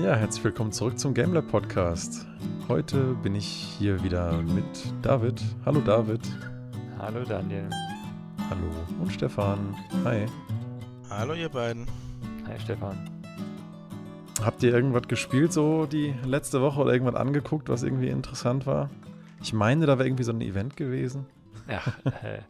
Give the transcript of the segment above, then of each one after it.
Ja, herzlich willkommen zurück zum GameLab Podcast. Heute bin ich hier wieder mit David. Hallo David. Hallo Daniel. Hallo und Stefan. Hi. Hallo ihr beiden. Hi Stefan. Habt ihr irgendwas gespielt so die letzte Woche oder irgendwas angeguckt, was irgendwie interessant war? Ich meine, da wäre irgendwie so ein Event gewesen. Ja, äh,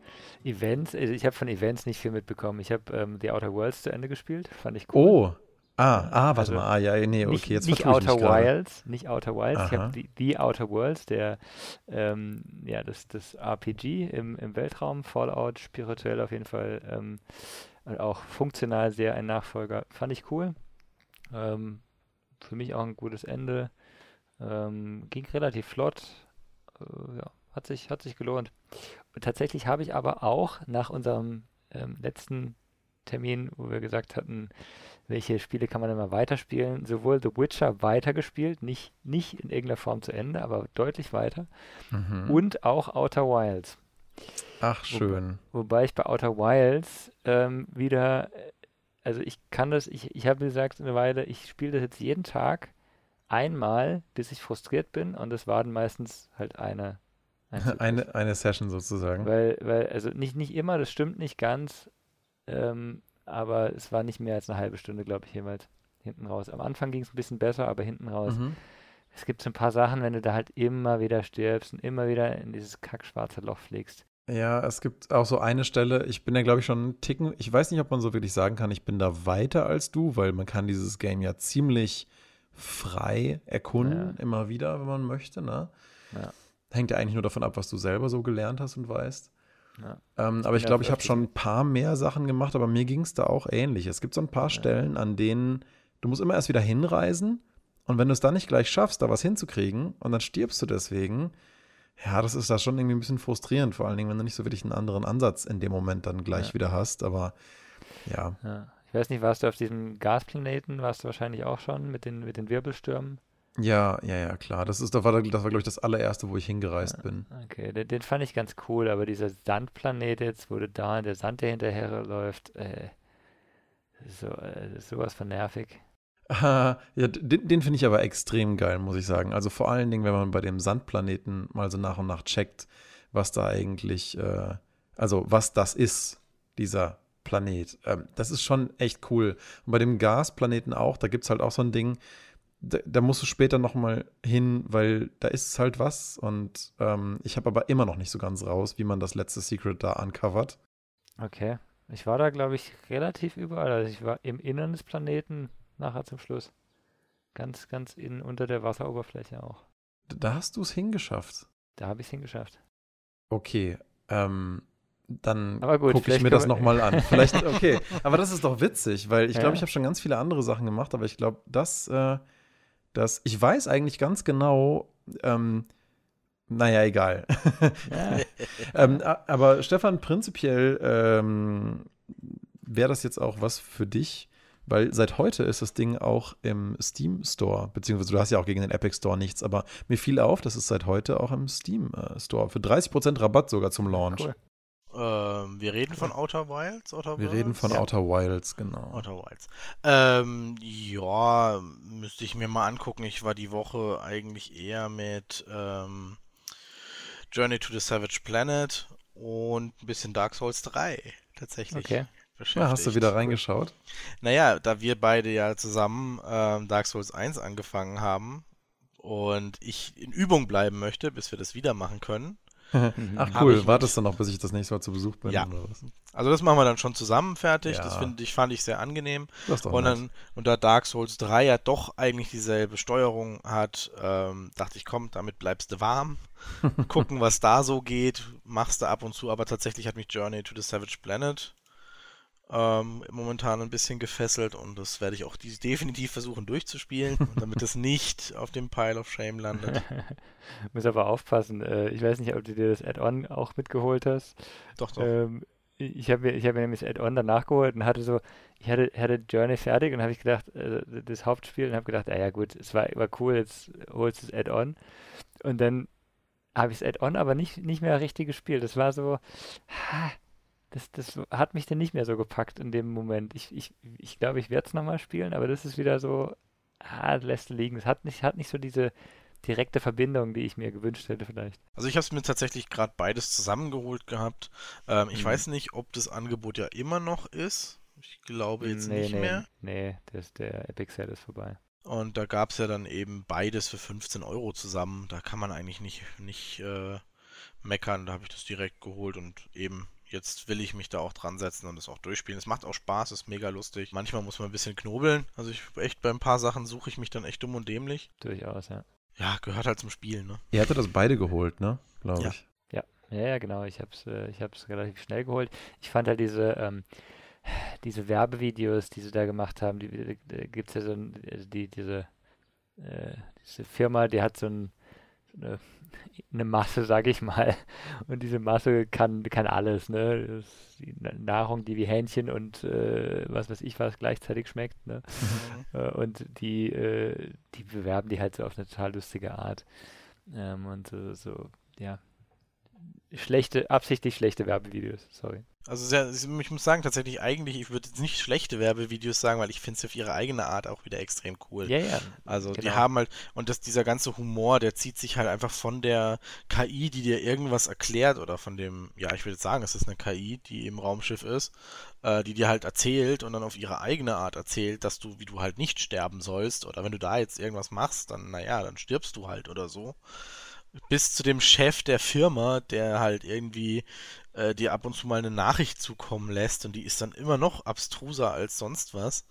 Events, also ich habe von Events nicht viel mitbekommen. Ich habe ähm, The Outer Worlds zu Ende gespielt, fand ich cool. Oh, ah, ah, warte Also mal, ah, ja, nee, okay, nicht, jetzt nicht ich Outer. Wilds, nicht Outer Wilds. Ich Aha. habe die, die Outer Worlds, der ähm, ja das, das RPG im, im Weltraum, Fallout, spirituell auf jeden Fall ähm, und auch funktional sehr ein Nachfolger. Fand ich cool. Ähm, für mich auch ein gutes Ende. Ähm, ging relativ flott. Äh, ja, hat sich, hat sich gelohnt. Und tatsächlich habe ich aber auch nach unserem ähm, letzten Termin, wo wir gesagt hatten, welche Spiele kann man immer weiterspielen, sowohl The Witcher weitergespielt, nicht, nicht in irgendeiner Form zu Ende, aber deutlich weiter, Mhm. und auch Outer Wilds. Ach, schön. Wobei ich bei Outer Wilds ähm, wieder, äh, also ich kann das, ich, ich habe gesagt eine Weile, ich spiele das jetzt jeden Tag einmal, bis ich frustriert bin und das war dann meistens halt eine. Eine, eine Session sozusagen. Weil, weil, also nicht, nicht immer, das stimmt nicht ganz, ähm, aber es war nicht mehr als eine halbe Stunde, glaube ich, jeweils hinten raus. Am Anfang ging es ein bisschen besser, aber hinten raus. Mhm. Es gibt so ein paar Sachen, wenn du da halt immer wieder stirbst und immer wieder in dieses kackschwarze Loch fliegst. Ja, es gibt auch so eine Stelle, ich bin da glaube ich schon einen Ticken, ich weiß nicht, ob man so wirklich sagen kann, ich bin da weiter als du, weil man kann dieses Game ja ziemlich frei erkunden, immer wieder, wenn man möchte, ne? Ja. Hängt ja eigentlich nur davon ab, was du selber so gelernt hast und weißt. Ja. Ähm, aber ich glaube, ich habe schon ein paar mehr Sachen gemacht, aber mir ging es da auch ähnlich. Es gibt so ein paar Stellen, an denen du musst immer erst wieder hinreisen und wenn du es dann nicht gleich schaffst, da was hinzukriegen und dann stirbst du deswegen, ja, das ist da schon irgendwie ein bisschen frustrierend, vor allen Dingen, wenn du nicht so wirklich einen anderen Ansatz in dem Moment dann gleich Ja. wieder hast, aber ja. Ja. Ich weiß nicht, warst du auf diesem Gasplaneten? Warst du wahrscheinlich auch schon mit den, mit den Wirbelstürmen? Ja, ja, ja, klar. Das ist, das war, das war glaube ich, das allererste, wo ich hingereist bin. Okay, den, den fand ich ganz cool, aber dieser Sandplanet jetzt, wo du da der Sand, der hinterher läuft, äh, so, äh, sowas von nervig. Ja, den, den finde ich aber extrem geil, muss ich sagen. Also vor allen Dingen, wenn man bei dem Sandplaneten mal so nach und nach checkt, was da eigentlich, äh, also was das ist, dieser Planet. Ähm, das ist schon echt cool. Und bei dem Gasplaneten auch, da gibt es halt auch so ein Ding, da, da musst du später noch mal hin, weil da ist halt was. Und ähm, ich habe aber immer noch nicht so ganz raus, wie man das letzte Secret da uncovert. Okay. Ich war da, glaube ich, relativ überall. Also ich war im Innern des Planeten nachher zum Schluss. Ganz, ganz innen unter der Wasseroberfläche auch. Da hast du es hingeschafft. Da habe ich es hingeschafft. Okay, ähm, dann gucke ich mir das nochmal an. Vielleicht, okay. Aber das ist doch witzig, weil ich glaube, Ja. ich habe schon ganz viele andere Sachen gemacht, aber ich glaube, das, äh, das, ich weiß eigentlich ganz genau, ähm, naja, egal. Ja, ähm, aber Stefan, prinzipiell ähm, wäre das jetzt auch was für dich, weil seit heute ist das Ding auch im Steam Store, beziehungsweise du hast ja auch gegen den Epic Store nichts, aber mir fiel auf, das ist seit heute auch im Steam äh, Store für 30% Rabatt sogar zum Launch. cool. Ähm, wir reden von Outer Wilds? Outer Wir reden von Worlds? Outer Wilds, genau. Outer Wilds. Ähm, ja, müsste ich mir mal angucken. Ich war die Woche eigentlich eher mit ähm, Journey to the Savage Planet und ein bisschen Dark Souls 3 tatsächlich Okay. beschäftigt. Ja, hast du wieder reingeschaut? Naja, da wir beide ja zusammen ähm, Dark Souls 1 angefangen haben und ich in Übung bleiben möchte, bis wir das wieder machen können. Mhm. Ach cool, ich wartest du noch, bis ich das nächste Mal zu Besuch bin? Ja. Also das machen wir dann schon zusammen fertig. Das Ja. finde ich, fand ich sehr angenehm. Das doch Und, dann, und da Dark Souls 3 ja doch eigentlich dieselbe Steuerung hat, ähm, dachte ich, komm, damit bleibst du warm. Gucken, was da so geht, machst du ab und zu, aber tatsächlich hat mich Journey to the Savage Planet ähm, momentan ein bisschen gefesselt und das werde ich auch definitiv versuchen durchzuspielen, damit es nicht auf dem Pile of Shame landet. Muss aber aufpassen. Äh, ich weiß nicht, ob du dir das Add-on auch mitgeholt hast. Doch, doch. Ähm, ich habe mir, ich hab mir nämlich das Add-on danach geholt und hatte so, ich hatte, hatte Journey fertig und habe ich gedacht, äh, das Hauptspiel und habe gedacht, ah ja gut, es war, war cool, jetzt holst du das Add-on. Und dann habe ich das Add-on aber nicht, nicht mehr richtig gespielt. Das war so, ha, das, das hat mich dann nicht mehr so gepackt in dem Moment. Ich, ich, ich glaube, ich werde es nochmal spielen, aber das ist wieder so, ah, lässt liegen. Es hat nicht, hat nicht so diese direkte Verbindung, die ich mir gewünscht hätte vielleicht. Also ich habe es mir tatsächlich gerade beides zusammengeholt gehabt. Ähm, ich Mhm. weiß nicht, ob das Angebot ja immer noch ist. Ich glaube jetzt nee, nicht nee, mehr. Nee, das, der Epic Sale ist vorbei. Und da gab es ja dann eben beides für 15 Euro zusammen. Da kann man eigentlich nicht, nicht äh, meckern. Da habe ich das direkt geholt und eben jetzt will ich mich da auch dran setzen und das auch durchspielen. Es macht auch Spaß, ist mega lustig. Manchmal muss man ein bisschen knobeln. Also ich echt bei ein paar Sachen suche ich mich dann echt dumm und dämlich. Durchaus, ja. Ja, gehört halt zum Spiel, ne? Ihr hattet das beide geholt, ne? Glaube Ja. ich. Ja, ja, genau. Ich habe es äh, ich hab's relativ schnell geholt. Ich fand halt diese, ähm, diese Werbevideos, die sie da gemacht haben, die, die, die gibt es ja so ein, also die, diese, äh, diese Firma, die hat so, ein, so eine, eine Masse, sage ich mal. Und diese Masse kann, kann alles, ne? Die Na- Nahrung, die wie Hähnchen und äh, was weiß ich was gleichzeitig schmeckt, ne? Mhm. Äh, und die, äh, die bewerben die halt so auf eine total lustige Art. Ähm, und so, so, ja, schlechte, absichtlich schlechte Werbevideos, sorry. Also sehr, ich muss sagen, tatsächlich eigentlich, ich würde jetzt nicht schlechte Werbevideos sagen, weil ich finde es auf ihre eigene Art auch wieder extrem cool. Ja, ja. Also die genau. haben halt, und das, dieser ganze Humor, der zieht sich halt einfach von der KI, die dir irgendwas erklärt, oder von dem, ja, ich würde jetzt sagen, es ist eine KI, die im Raumschiff ist, äh, die dir halt erzählt und dann auf ihre eigene Art erzählt, dass du, wie du halt nicht sterben sollst, oder wenn du da jetzt irgendwas machst, dann, naja, dann stirbst du halt oder so. Bis zu dem Chef der Firma, der halt irgendwie äh, dir ab und zu mal eine Nachricht zukommen lässt und die ist dann immer noch abstruser als sonst was.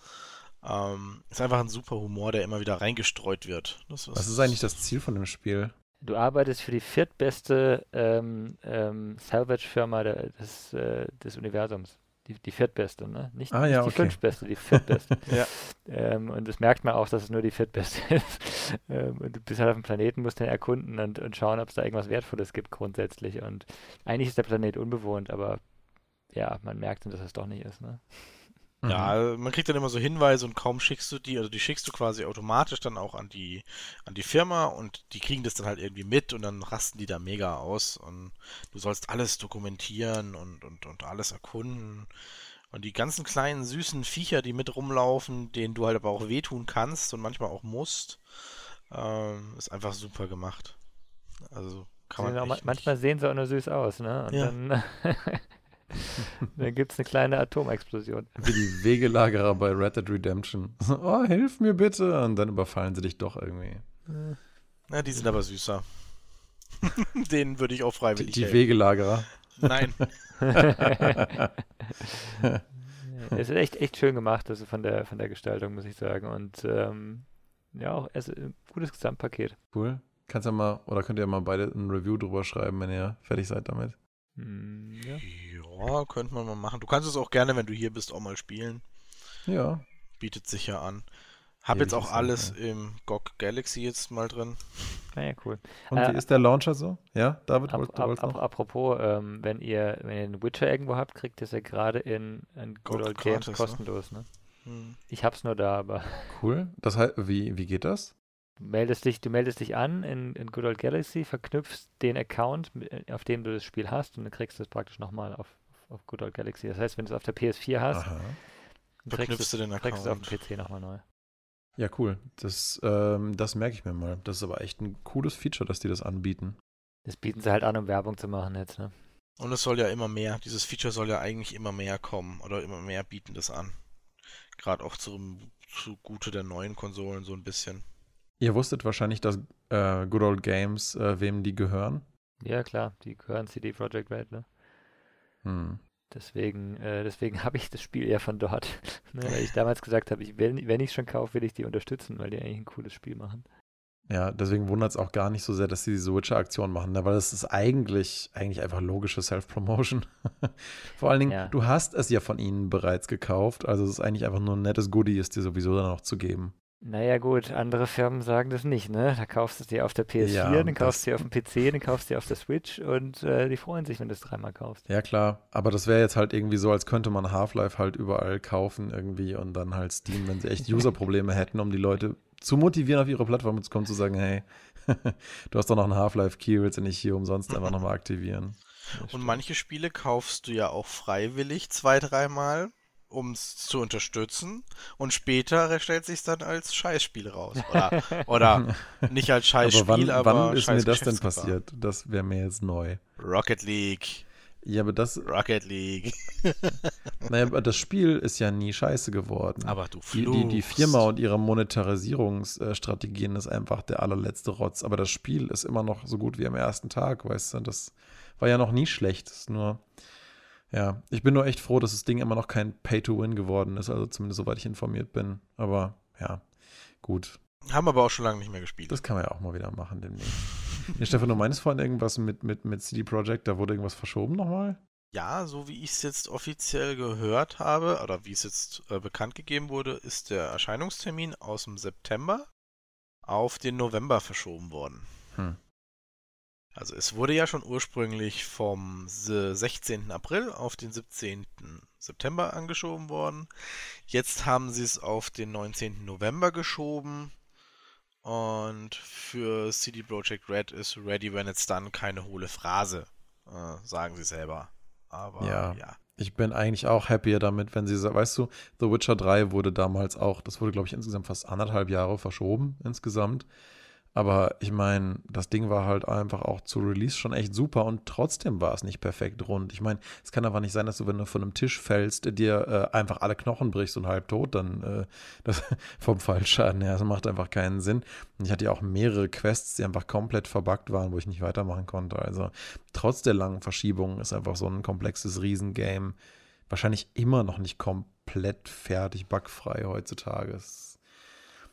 Ähm, ist einfach ein super Humor, der immer wieder reingestreut wird. Das Was ist eigentlich das Ziel von dem Spiel? Du arbeitest für die viertbeste ähm, ähm, Salvage-Firma der- des, äh, des Universums. Die, die viertbeste, ne? Nicht, Ah, nicht ja, die okay. fünftbeste, die viertbeste. Ja. ähm, und das merkt man auch, dass es nur die viertbeste ist. ähm, und du bist halt auf dem Planeten, musst den erkunden und, und schauen, ob es da irgendwas Wertvolles gibt grundsätzlich. Und eigentlich ist der Planet unbewohnt, aber ja, man merkt dann, dass es doch nicht ist, ne? Ja, also man kriegt dann immer so Hinweise und kaum schickst du die, also die schickst du quasi automatisch dann auch an die, an die Firma und die kriegen das dann halt irgendwie mit und dann rasten die da mega aus und du sollst alles dokumentieren und, und, und alles erkunden. Und die ganzen kleinen süßen Viecher, die mit rumlaufen, denen du halt aber auch wehtun kannst und manchmal auch musst, ähm, ist einfach super gemacht. Also kann man auch manchmal nicht, sehen sie auch nur süß aus, ne? Und Ja. dann, dann gibt es eine kleine Atomexplosion. Wie die Wegelagerer bei Red Dead Redemption. Oh, hilf mir bitte. Und dann überfallen sie dich doch irgendwie. Na, die sind aber süßer. Denen würde ich auch Die, freiwillig die helfen. Wegelagerer. Nein. Es ist echt, echt schön gemacht, also von der, von der Gestaltung, muss ich sagen. Und ähm, ja, auch es ein gutes Gesamtpaket. Cool. Kannst ja mal, oder könnt ihr mal beide ein Review drüber schreiben, wenn ihr fertig seid damit. Hm, ja. Ja, könnte man mal machen. Du kannst es auch gerne, wenn du hier bist, auch mal spielen. Ja. Bietet sich ja an. Hab Ewig jetzt auch alles das, im GOG Galaxy jetzt mal drin. Naja, cool. Und Äh, wie ist der Launcher so? Ja, David, Ap wollt, du ap noch? apropos, ähm, wenn ihr, wenn ihr einen Witcher irgendwo habt, kriegt ihr es ja gerade in, in Good Gold Old Games gratis, ne? kostenlos, ne? Hm. Ich hab's nur da, aber Cool. Das heißt, wie, wie geht das? Du meldest dich, du meldest dich an in, in Good Old Galaxy, verknüpfst den Account, mit- auf dem du das Spiel hast und dann kriegst du es praktisch nochmal auf, auf Good Old Galaxy. Das heißt, wenn du es auf der PS4 hast, Aha. dann kriegst Verknüpfst du den kriegst du es auf Account. dem PC nochmal neu. Ja, cool. Das, ähm, das merke ich mir mal. Das ist aber echt ein cooles Feature, dass die das anbieten. Das bieten sie halt an, um Werbung zu machen jetzt, ne? Und es soll ja immer mehr, dieses Feature soll ja eigentlich immer mehr kommen oder immer mehr bieten das an. Gerade auch zum, zugute der neuen Konsolen so ein bisschen. Ihr wusstet wahrscheinlich, dass äh, Good Old Games, äh, wem die gehören. Ja, klar, die gehören CD Projekt Red, ne? Hm. Deswegen, äh, deswegen habe ich das Spiel eher von dort. ne? Weil ich damals gesagt habe, ich will, wenn ich es schon kaufe, will ich die unterstützen, weil die eigentlich ein cooles Spiel machen. Ja, deswegen wundert es auch gar nicht so sehr, dass sie diese Witcher-Aktion machen, ne? weil das ist eigentlich, eigentlich einfach logische Self-Promotion. Vor allen Dingen, Ja. du hast es ja von ihnen bereits gekauft, also es ist eigentlich einfach nur ein nettes Goodie, es dir sowieso dann noch zu geben. Naja, gut, andere Firmen sagen das nicht, ne? Da kaufst du es dir auf der PS4, Ja, dann kaufst du dir auf dem PC, dann kaufst du dir auf der Switch und äh, die freuen sich, wenn du es dreimal kaufst. Ja, klar, aber das wäre jetzt halt irgendwie so, als könnte man Half-Life halt überall kaufen irgendwie und dann halt Steam, wenn sie echt User-Probleme hätten, um die Leute zu motivieren, auf ihre Plattform zu kommen, zu sagen, hey, du hast doch noch einen Half-Life-Key, willst du nicht hier umsonst einfach nochmal aktivieren? Und manche Spiele kaufst du ja auch freiwillig zwei, dreimal, um es zu unterstützen und später stellt sich dann als Scheißspiel raus. Oder, oder nicht als Scheißspiel, aber wann, aber wann ist mir das denn passiert? Das wäre mir jetzt neu. Rocket League. Ja, aber das, Rocket League. naja, aber das Spiel ist ja nie scheiße geworden. Aber du die, die, die Firma und ihre Monetarisierungsstrategien ist einfach der allerletzte Rotz. Aber das Spiel ist immer noch so gut wie am ersten Tag, weißt du? Das war ja noch nie schlecht. Das ist nur, ja, ich bin nur echt froh, dass das Ding immer noch kein Pay-to-Win geworden ist. Also zumindest soweit ich informiert bin. Aber ja, gut. Haben aber auch schon lange nicht mehr gespielt. Das kann man ja auch mal wieder machen demnächst. ja, Stefan, du meinst vorhin irgendwas mit, mit, mit CD Projekt, da wurde irgendwas verschoben nochmal? Ja, so wie ich es jetzt offiziell gehört habe, oder wie es jetzt äh, bekannt gegeben wurde, ist der Erscheinungstermin aus dem September auf den November verschoben worden. Hm. Also es wurde ja schon ursprünglich vom se- 16. April auf den 17. September angeschoben worden. Jetzt haben sie es auf den 19. November geschoben. Und für CD Projekt Red ist Ready When It's Done keine hohle Phrase, äh, sagen sie selber. Aber Ja. ja. Ich bin eigentlich auch happier damit, wenn sie, weißt du, The Witcher 3 wurde damals auch, das wurde, glaube ich, insgesamt fast anderthalb Jahre verschoben insgesamt. Aber ich meine, das Ding war halt einfach auch zu Release schon echt super und trotzdem war es nicht perfekt rund. Ich meine, es kann aber nicht sein, dass du, wenn du von einem Tisch fällst, dir äh, einfach alle Knochen brichst und halb tot, dann äh, das, vom Fallschaden her. Das macht einfach keinen Sinn. Und ich hatte ja auch mehrere Quests, die einfach komplett verbuggt waren, wo ich nicht weitermachen konnte. Also trotz der langen Verschiebungen ist einfach so ein komplexes Riesengame wahrscheinlich immer noch nicht komplett fertig, bugfrei heutzutage. Es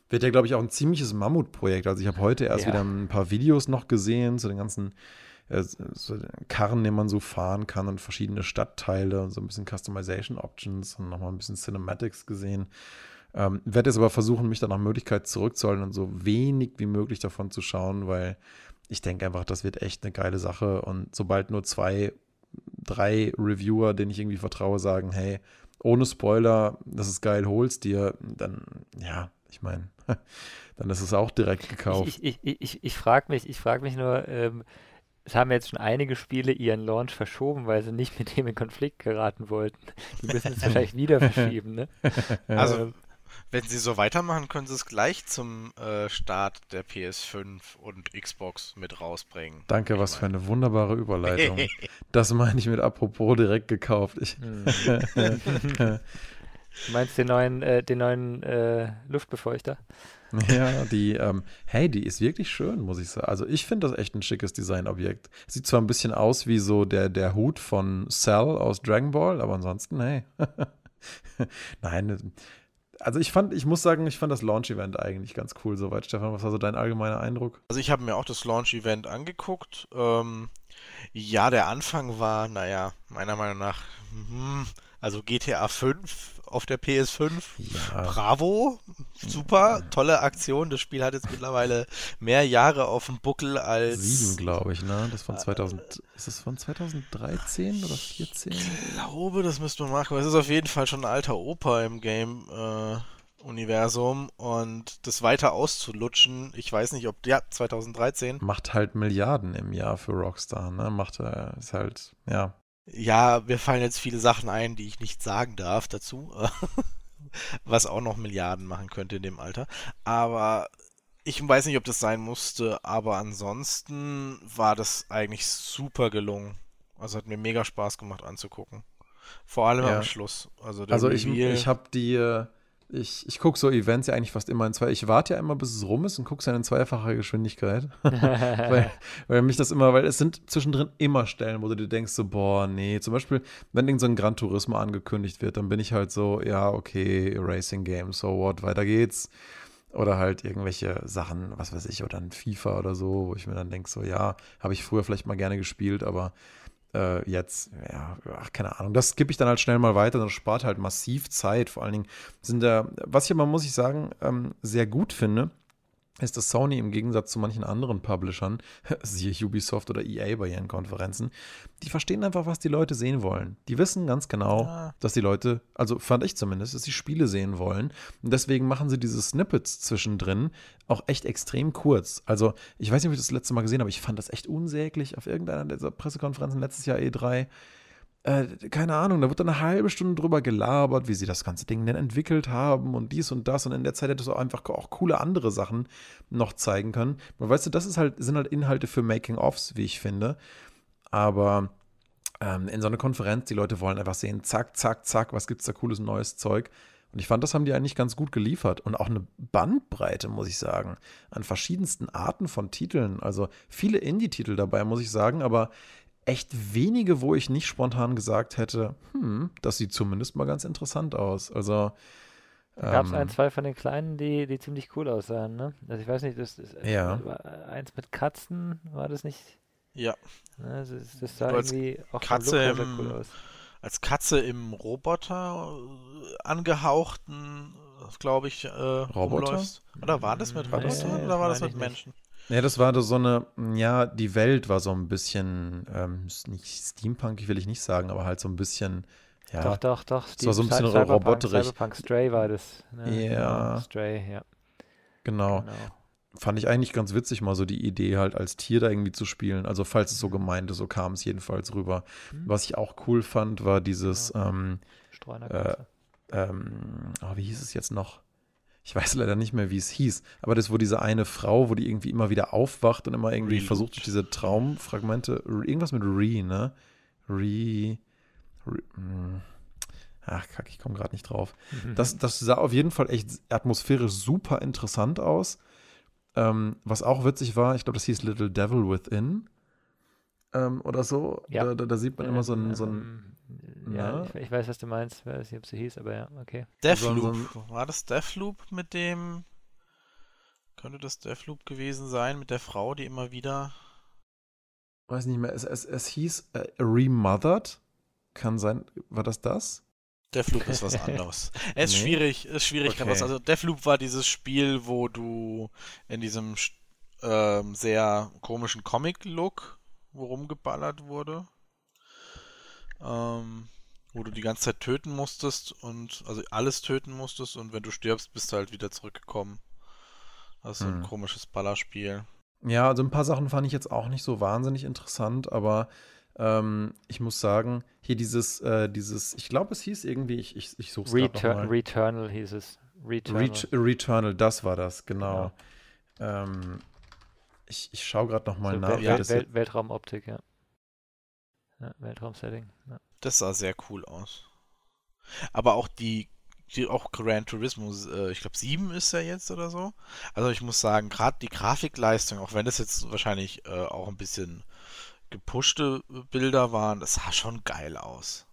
wird ja, glaube ich, auch ein ziemliches Mammutprojekt. Also ich habe heute erst Ja. wieder ein paar Videos noch gesehen zu den ganzen äh, so Karren, den man so fahren kann und verschiedene Stadtteile und so ein bisschen Customization Options und nochmal ein bisschen Cinematics gesehen. Ähm, werde jetzt aber versuchen, mich dann nach Möglichkeit zurückzuhalten und so wenig wie möglich davon zu schauen, weil ich denke einfach, das wird echt eine geile Sache. Und sobald nur zwei, drei Reviewer, denen ich irgendwie vertraue, sagen, hey, ohne Spoiler, das ist geil, hol's dir, dann, ja, ich meine, dann ist es auch direkt gekauft. Ich, ich, ich, ich, ich frage mich, ich frag mich nur, ähm, es haben jetzt schon einige Spiele ihren Launch verschoben, weil sie nicht mit dem in Konflikt geraten wollten. Die müssen es wahrscheinlich wieder verschieben, ne? Also, Ähm, wenn sie so weitermachen, können sie es gleich zum äh, Start der PS5 und Xbox mit rausbringen. Danke, Ich was für mein- eine wunderbare Überleitung. das meine ich mit apropos direkt gekauft. Ich, hm. Du meinst den neuen, äh, den neuen äh, Luftbefeuchter? ja, die, ähm, hey, die ist wirklich schön, muss ich sagen. Also ich finde das echt ein schickes Designobjekt. Sieht zwar ein bisschen aus wie so der, der Hut von Cell aus Dragon Ball, aber ansonsten, hey. Nein, also ich fand, ich muss sagen, ich fand das Launch-Event eigentlich ganz cool soweit. Stefan, was war so dein allgemeiner Eindruck? Also ich habe mir auch das Launch-Event angeguckt. Ähm, ja, der Anfang war, naja, meiner Meinung nach, hm, also GTA 5 auf der PS5. Ja, Bravo, super, tolle Aktion. Das Spiel hat jetzt mittlerweile mehr Jahre auf dem Buckel als. sieben, glaube ich, ne? Das von 2000, ist das von 2013 oder 14? Ich glaube, das müsste man machen. aber Es ist auf jeden Fall schon ein alter Opa im Game-Universum und das weiter auszulutschen, ich weiß nicht, ob, ja, 2013. Macht halt Milliarden im Jahr für Rockstar, ne? Macht, äh, ist halt, ja. Ja, mir fallen jetzt viele Sachen ein, die ich nicht sagen darf dazu, was auch noch Milliarden machen könnte in dem Alter. Aber ich weiß nicht, ob das sein musste, aber ansonsten war das eigentlich super gelungen. Also hat mir mega Spaß gemacht anzugucken. Vor allem Ja. am Schluss. Also der Also ich, Reveal. ich habe die, äh, ich, ich gucke so Events ja eigentlich fast immer in zwei. Ich warte ja immer, bis es rum ist und gucke es dann in zweifacher Geschwindigkeit. weil, weil mich das immer, weil es sind zwischendrin immer Stellen, wo du dir denkst, so, boah, nee. Zum Beispiel, wenn irgend so ein Gran Turismo angekündigt wird, dann bin ich halt so, ja, okay, Racing Game, so what, weiter geht's. Oder halt irgendwelche Sachen, was weiß ich, oder ein FIFA oder so, wo ich mir dann denke, so, ja, habe ich früher vielleicht mal gerne gespielt, aber äh, jetzt, ja, ach, keine Ahnung, das skippe ich dann halt schnell mal weiter, das spart halt massiv Zeit. Vor allen Dingen sind da, was ich aber, muss ich sagen, ähm, sehr gut finde, ist, dass Sony im Gegensatz zu manchen anderen Publishern, siehe Ubisoft oder EA bei ihren Konferenzen, die verstehen einfach, was die Leute sehen wollen. Die wissen ganz genau, Ah. dass die Leute, also fand ich zumindest, dass sie Spiele sehen wollen. Und deswegen machen sie diese Snippets zwischendrin auch echt extrem kurz. Also, ich weiß nicht, ob ich das letzte Mal gesehen habe, ich fand das echt unsäglich auf irgendeiner dieser Pressekonferenzen letztes Jahr E3. Äh, keine Ahnung, da wird dann eine halbe Stunde drüber gelabert, wie sie das ganze Ding denn entwickelt haben und dies und das. Und in der Zeit hättest du einfach auch coole andere Sachen noch zeigen können. Aber weißt du, das ist halt, sind halt Inhalte für Making-ofs, wie ich finde. Aber ähm, in so einer Konferenz, die Leute wollen einfach sehen, zack, zack, zack, was gibt's da cooles neues Zeug. Und ich fand, das haben die eigentlich ganz gut geliefert. Und auch eine Bandbreite, muss ich sagen, an verschiedensten Arten von Titeln. Also viele Indie-Titel dabei, muss ich sagen, aber echt wenige, wo ich nicht spontan gesagt hätte, hm, das sieht zumindest mal ganz interessant aus. Also. Gab es ähm, ein, zwei von den kleinen, die, die ziemlich cool aussahen, ne? Also ich weiß nicht, das ist ja. eins mit Katzen, war das nicht? Ja. Also das sah irgendwie auch Katze im, cool aus. Als Katze im Roboter äh, angehauchten, glaube ich, äh, Roboter? Rumläufst. Oder war das mit Robotern nee, oder war das mit Menschen? Nicht. Ja, das war so eine, ja, die Welt war so ein bisschen, ähm, nicht Steampunk, will ich nicht sagen, aber halt so ein bisschen, ja. Doch, doch, doch. Es war so ein bisschen roboterig. Cyberpunk Stray war das. Ne? Ja. Genau, Stray, ja. Genau. genau. Fand ich eigentlich ganz witzig, mal so die Idee halt als Tier da irgendwie zu spielen. Also, falls es so gemeint ist, so kam es jedenfalls rüber. Mhm. Was ich auch cool fand, war dieses, ja. ähm, äh, ähm, oh, wie hieß es jetzt noch? Ich weiß leider nicht mehr, wie es hieß, aber das, wo diese eine Frau, wo die irgendwie immer wieder aufwacht und immer irgendwie Reload. versucht, diese Traumfragmente, irgendwas mit Re, ne? Re, Re hm. ach, kack, ich komme gerade nicht drauf. Mhm. Das, das sah auf jeden Fall echt atmosphärisch super interessant aus. Ähm, was auch witzig war, ich glaube, das hieß Little Devil Within ähm, oder so. Ja. Da, da, da, sieht man immer so ein, so ein ja, ich, ich, weiß, was du meinst. Ich weiß nicht, ob sie hieß, aber ja, okay. Deathloop. War das Deathloop mit dem. Könnte das Deathloop gewesen sein mit der Frau, die immer wieder. Weiß nicht mehr. Es, es, es hieß äh, Remothered. Kann sein. War das das? Deathloop ist was anderes. Es ist nee. schwierig, ist schwierig. Okay. Also Deathloop war dieses Spiel, wo du in diesem ähm, sehr komischen Comic-Look, wo rumgeballert wurde. Ähm, wo du die ganze Zeit töten musstest und also alles töten musstest und wenn du stirbst, bist du halt wieder zurückgekommen. Das ist hm. ein komisches Ballerspiel. Ja, also ein paar Sachen fand ich jetzt auch nicht so wahnsinnig interessant, aber ähm, ich muss sagen, hier dieses, äh, dieses, ich glaube, es hieß irgendwie, ich, ich, ich suche es Retur mal. Returnal hieß es. Returnal. Ret Returnal, das war das, genau. genau. Ähm, ich, ich schaue gerade nochmal so, nach. Wel Wel Weltraumoptik, ja. Ja Weltraumsetting. Ja. Das sah sehr cool aus. Aber auch die, die auch Gran Turismo, äh, ich glaube 7 ist ja jetzt oder so. Also ich muss sagen, gerade die Grafikleistung, auch wenn das jetzt wahrscheinlich äh, auch ein bisschen gepushte Bilder waren, das sah schon geil aus.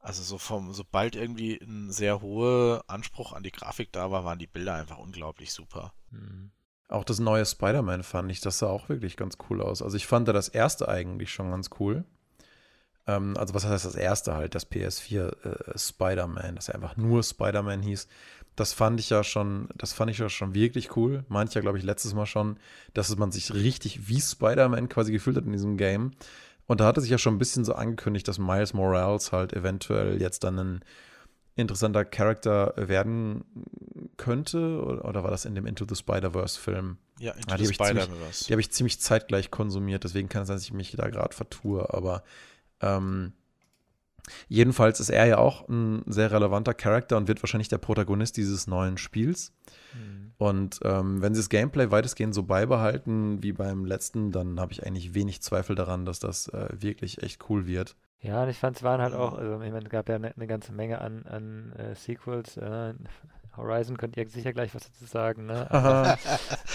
Also so vom, sobald irgendwie ein sehr hoher Anspruch an die Grafik da war, waren die Bilder einfach unglaublich super. Mhm. Auch das neue Spider-Man fand ich, das sah auch wirklich ganz cool aus. Also ich fand da das erste eigentlich schon ganz cool. Ähm, also was heißt das erste halt, das PS4 äh, Spider-Man, dass er einfach nur Spider-Man hieß. Das fand ich ja schon, das fand ich ja schon wirklich cool. Meinte ich ja, glaube ich, letztes Mal schon, dass man sich richtig wie Spider-Man quasi gefühlt hat in diesem Game. Und da hatte sich ja schon ein bisschen so angekündigt, dass Miles Morales halt eventuell jetzt dann ein interessanter Charakter werden könnte. Oder, war das in dem Into the Spider-Verse-Film? Ja, Into ah, the Spider-Verse. Die habe ich ziemlich zeitgleich konsumiert, deswegen kann es sein, dass ich mich da gerade vertue. Aber ähm, jedenfalls ist er ja auch ein sehr relevanter Charakter und wird wahrscheinlich der Protagonist dieses neuen Spiels. Mhm. Und ähm, wenn sie das Gameplay weitestgehend so beibehalten wie beim letzten, dann habe ich eigentlich wenig Zweifel daran, dass das äh, wirklich echt cool wird. Ja, und ich fand, es waren halt auch, also ich meine, es gab ja eine, eine ganze Menge an, an äh, Sequels. Äh, Horizon könnt ihr sicher gleich was dazu sagen, ne? Aber,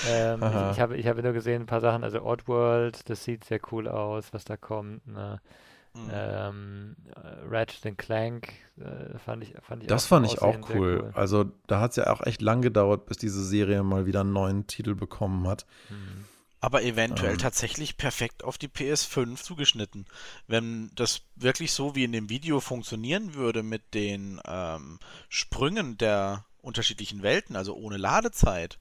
ähm, ich, ich, habe, ich habe nur gesehen ein paar Sachen, also Oddworld, das sieht sehr cool aus, was da kommt. Ne? Mhm. Ähm, äh, Ratchet Clank äh, fand ich, fand ich Das fand ich auch cool. cool. Also da hat es ja auch echt lang gedauert, bis diese Serie mal wieder einen neuen Titel bekommen hat. Mhm. Aber eventuell ähm. tatsächlich perfekt auf die PS5 zugeschnitten. Wenn das wirklich so wie in dem Video funktionieren würde mit den ähm, Sprüngen der unterschiedlichen Welten, also ohne Ladezeit,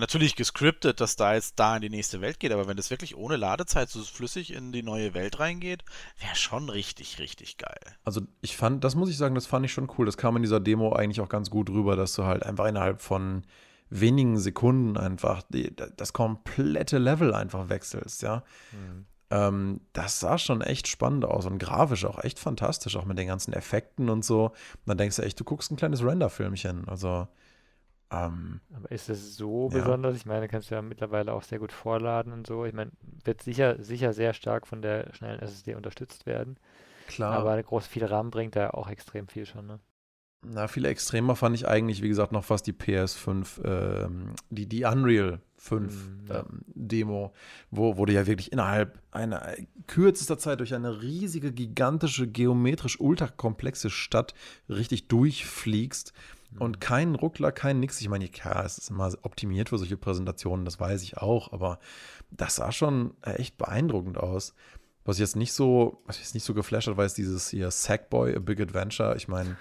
natürlich gescriptet, dass da jetzt da in die nächste Welt geht, aber wenn das wirklich ohne Ladezeit so flüssig in die neue Welt reingeht, wäre schon richtig, richtig geil. Also ich fand, das muss ich sagen, das fand ich schon cool. Das kam in dieser Demo eigentlich auch ganz gut rüber, dass du halt einfach innerhalb von wenigen Sekunden einfach die, das komplette Level einfach wechselst, ja. Mhm. ähm, das sah schon echt spannend aus und grafisch auch echt fantastisch, auch mit den ganzen Effekten und so. Und dann denkst du echt, du guckst ein kleines Render-Filmchen. Also, ähm, Aber ist es so Ja. besonders? Ich meine, kannst du ja mittlerweile auch sehr gut vorladen und so. Ich meine, wird sicher, sicher sehr stark von der schnellen SSD unterstützt werden. klar. Aber eine große viel RAM bringt da auch extrem viel schon, ne? Na, viel extremer fand ich eigentlich, wie gesagt, noch fast die PS5, ähm, die, die Unreal 5 Mm, ja. ähm, Demo, wo, wo du ja wirklich innerhalb einer kürzester Zeit durch eine riesige, gigantische, geometrisch ultrakomplexe Stadt richtig durchfliegst und keinen Ruckler, kein nix. Ich meine, ja, es ist immer optimiert für solche Präsentationen, das weiß ich auch, aber das sah schon echt beeindruckend aus. Was jetzt nicht so, was jetzt nicht so geflasht hat, war jetzt dieses hier Sackboy, A Big Adventure. Ich meine,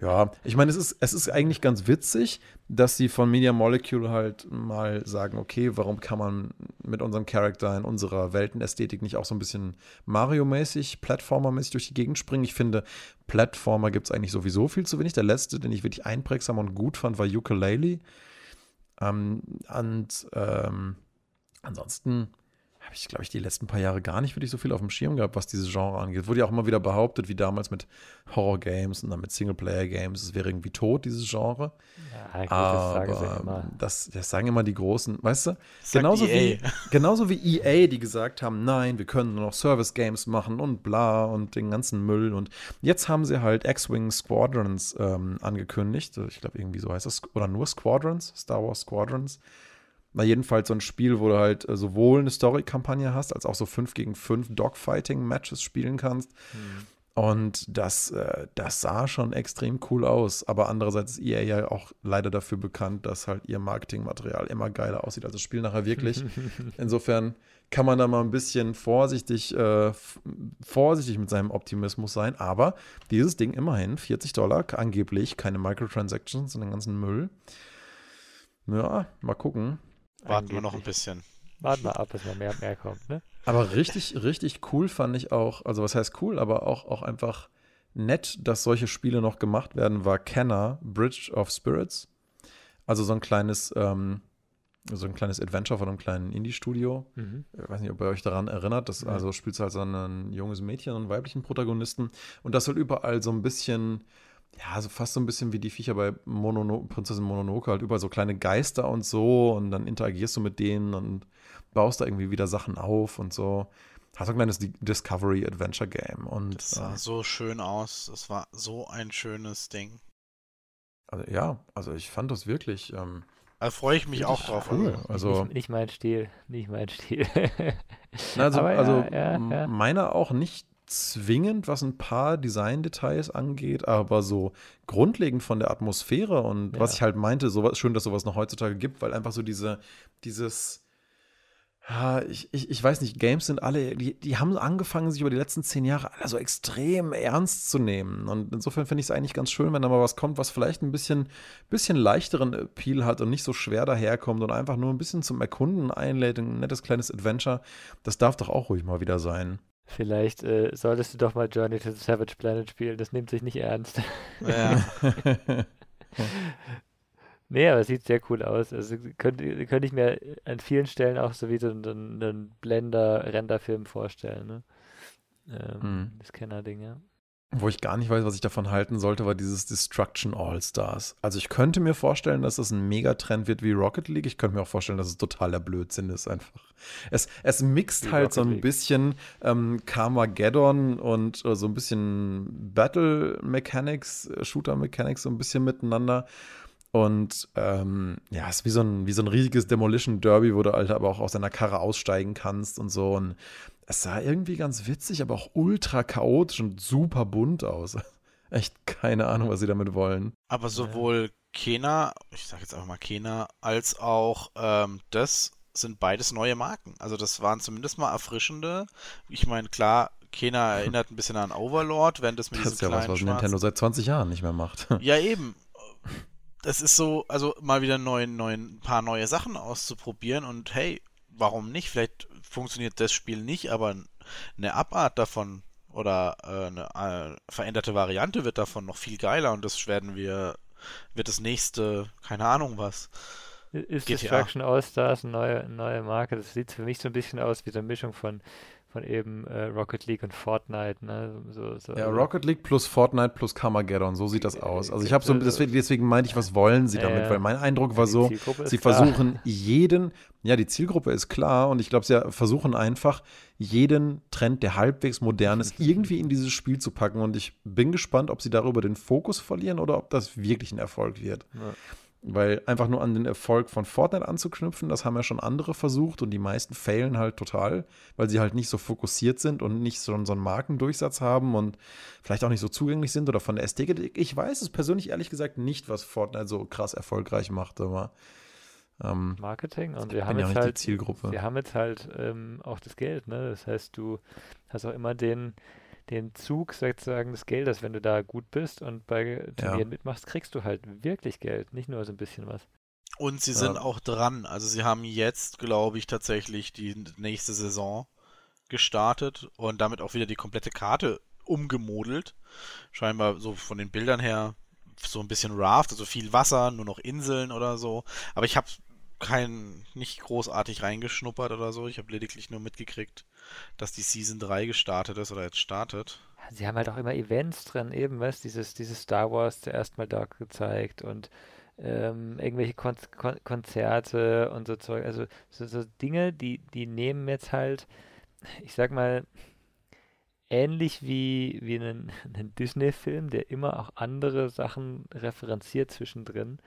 ja, ich meine, es ist, es ist eigentlich ganz witzig, dass sie von Media Molecule halt mal sagen, okay, warum kann man mit unserem Charakter in unserer Weltenästhetik nicht auch so ein bisschen Mario-mäßig, Plattformer-mäßig durch die Gegend springen? Ich finde, Plattformer gibt es eigentlich sowieso viel zu wenig. Der letzte, den ich wirklich einprägsam und gut fand, war Ukulele. Ähm, und ähm, ansonsten habe ich, glaube ich, die letzten paar Jahre gar nicht wirklich so viel auf dem Schirm gehabt, was dieses Genre angeht. Wurde ja auch immer wieder behauptet, wie damals mit Horror-Games und dann mit Singleplayer-Games, es wäre irgendwie tot, dieses Genre. Ja, gut, das sagen Aber immer. das, das sagen immer die Großen, weißt du? Sagt Genauso EA. wie, genauso wie EA, die gesagt haben, nein, wir können nur noch Service-Games machen und bla und den ganzen Müll. Und jetzt haben sie halt X-Wing Squadrons ähm, angekündigt. Ich glaube, irgendwie so heißt das. Oder nur Squadrons, Star Wars Squadrons. Na, jedenfalls so ein Spiel, wo du halt äh, sowohl eine Story-Kampagne hast, als auch so 5 gegen 5 Dogfighting-Matches spielen kannst. Und das, äh, das sah schon extrem cool aus. Aber andererseits ist EA ja auch leider dafür bekannt, dass halt ihr Marketingmaterial immer geiler aussieht als das Spiel nachher wirklich. Insofern kann man da mal ein bisschen vorsichtig, äh, vorsichtig mit seinem Optimismus sein. Aber dieses Ding immerhin 40 Dollar, angeblich keine Microtransactions und den ganzen Müll. Ja, mal gucken. Warten wir noch ein Angeblich. bisschen. Warten wir ab, bis mal mehr, mehr kommt, ne? Aber richtig, richtig cool fand ich auch, also was heißt cool, aber auch, auch einfach nett, dass solche Spiele noch gemacht werden, war Kenner Bridge of Spirits. Also so ein kleines, ähm, so ein kleines Adventure von einem kleinen Indie-Studio. Mhm. Ich weiß nicht, ob ihr euch daran erinnert. Das. Also spielt halt so ein junges Mädchen und einen weiblichen Protagonisten. Und das soll überall so ein bisschen, ja, so fast so ein bisschen wie die Viecher bei Monono Prinzessin Mononoke, halt überall so kleine Geister und so. Und dann interagierst du mit denen und baust da irgendwie wieder Sachen auf und so. Hat so ein kleines Di- Discovery-Adventure-Game. Und Das sah äh, so schön aus. Das war so ein schönes Ding. also, ja, also ich fand das wirklich. Ähm, Da freue ich mich auch drauf. cool. Also, Also- nicht, nicht mein Stil, nicht mein Stil. Na, also, ja, also ja, ja. meiner auch nicht zwingend, was ein paar Design-Details angeht, aber so grundlegend von der Atmosphäre und was Ja. ich halt meinte, sowas, schön, dass sowas noch heutzutage gibt, weil einfach so diese, dieses, ja, ich, ich, ich weiß nicht, Games sind alle, die, die haben angefangen, sich über die letzten zehn Jahre alle so extrem ernst zu nehmen. Und insofern finde ich es eigentlich ganz schön, wenn da mal was kommt, was vielleicht ein bisschen, bisschen leichteren Appeal hat und nicht so schwer daherkommt und einfach nur ein bisschen zum Erkunden einlädt, ein nettes kleines Adventure. Das darf doch auch ruhig mal wieder sein. Vielleicht äh, solltest du doch mal Journey to the Savage Planet spielen, das nimmt sich nicht ernst. ja. Nee, aber es sieht sehr cool aus. Also könnte, könnte ich mir an vielen Stellen auch so wie so einen, einen Blender-Renderfilm vorstellen, ne? Ähm, Mhm. Das Kenner-Ding, ja. Wo ich gar nicht weiß, was ich davon halten sollte, war dieses Destruction All-Stars. Also ich könnte mir vorstellen, dass das ein Megatrend wird wie Rocket League. Ich könnte mir auch vorstellen, dass es totaler Blödsinn ist einfach. Es, es mixt Wie halt so Rocket ein League. bisschen ähm, Carmageddon und äh, so ein bisschen Battle Mechanics, äh, Shooter Mechanics so ein bisschen miteinander. Und ähm, ja, es ist wie so, ein, wie so ein riesiges Demolition Derby, wo du halt aber auch aus deiner Karre aussteigen kannst und so. Und es sah irgendwie ganz witzig, aber auch ultra chaotisch und super bunt aus. Echt keine Ahnung, was sie damit wollen. Aber sowohl Kena, ich sage jetzt einfach mal Kena, als auch ähm, das sind beides neue Marken. Also das waren zumindest mal erfrischende. Ich meine, klar, Kena erinnert ein bisschen an Overlord, während das mit Das ist ja was, kleinen was schwarzen Nintendo seit 20 Jahren nicht mehr macht. Ja, eben. Das ist so, also mal wieder neuen, neuen, ein paar neue Sachen auszuprobieren und hey, warum nicht? Vielleicht funktioniert das Spiel nicht, aber eine Abart davon oder äh, eine äh, veränderte Variante wird davon noch viel geiler und das werden wir, wird das nächste, keine Ahnung was. Ist GTA. Destruction All-Stars eine neue, eine neue Marke? Das sieht für mich so ein bisschen aus wie eine Mischung von, von eben äh, Rocket League und Fortnite. Ne? So, so, ja, Rocket League plus Fortnite plus Carmageddon, so sieht das aus. Also ich habe so, deswegen, deswegen meinte ich, was wollen sie damit? Äh, Weil mein Eindruck war so, sie klar. versuchen jeden, ja, die Zielgruppe ist klar und ich glaube, sie versuchen einfach, jeden Trend, der halbwegs modern ist, irgendwie in dieses Spiel zu packen und ich bin gespannt, ob sie darüber den Fokus verlieren oder ob das wirklich ein Erfolg wird. Ja. Weil einfach nur an den Erfolg von Fortnite anzuknüpfen, das haben ja schon andere versucht und die meisten failen halt total, weil sie halt nicht so fokussiert sind und nicht so, so einen Markendurchsatz haben und vielleicht auch nicht so zugänglich sind oder von der Ästhetik. Ich weiß es persönlich ehrlich gesagt nicht, was Fortnite so krass erfolgreich macht, aber ähm, Marketing und wir haben ja auch jetzt nicht die halt Zielgruppe. wir haben jetzt halt auch das Geld, ne? Das heißt, du hast auch immer den, den Zug sozusagen des Geldes, wenn du da gut bist und bei Turnieren mitmachst, kriegst du halt wirklich Geld, nicht nur so ein bisschen was. Und sie Ja. sind auch dran. Also sie haben jetzt, glaube ich, tatsächlich die nächste Saison gestartet und damit auch wieder die komplette Karte umgemodelt. Scheinbar so von den Bildern her so ein bisschen Raft, also viel Wasser, nur noch Inseln oder so. Aber ich habe kein, nicht großartig reingeschnuppert oder so. Ich habe lediglich nur mitgekriegt, dass die Season 3 gestartet ist oder jetzt startet. Sie haben halt auch immer Events drin, eben, was, dieses, dieses Star Wars zuerst mal da gezeigt und ähm, irgendwelche Kon Kon Konzerte und so Zeug, also so, so Dinge, die, die nehmen jetzt halt, ich sag mal, ähnlich wie, wie einen, einen Disney-Film, der immer auch andere Sachen referenziert zwischendrin,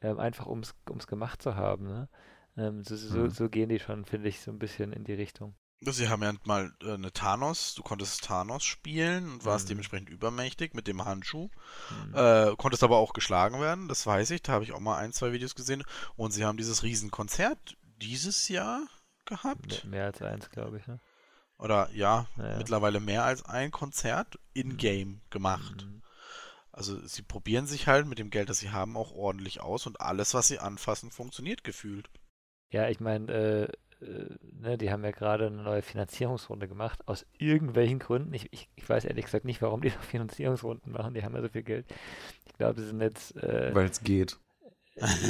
ähm, einfach ums, ums gemacht zu haben, ne? Ähm, so, so, Mhm. so gehen die schon, finde ich, so ein bisschen in die Richtung. Sie haben ja mal äh, eine Thanos, du konntest Thanos spielen und warst Mhm. dementsprechend übermächtig mit dem Handschuh. Mhm. Äh, konntest aber auch geschlagen werden, das weiß ich. Da habe ich auch mal ein, zwei Videos gesehen. Und sie haben dieses Riesenkonzert dieses Jahr gehabt. Mehr, als eins, glaube ich, ne? Oder ja, Ja. mittlerweile mehr als ein Konzert in-game gemacht. Mhm. Also sie probieren sich halt mit dem Geld, das sie haben, auch ordentlich aus und alles, was sie anfassen, funktioniert gefühlt. Ja, ich meine, äh, ne, die haben ja gerade eine neue Finanzierungsrunde gemacht, aus irgendwelchen Gründen. Ich, ich, ich weiß ehrlich gesagt nicht, warum die noch Finanzierungsrunden machen, die haben ja so viel Geld. Ich glaube, sie sind jetzt, äh, Weil es geht.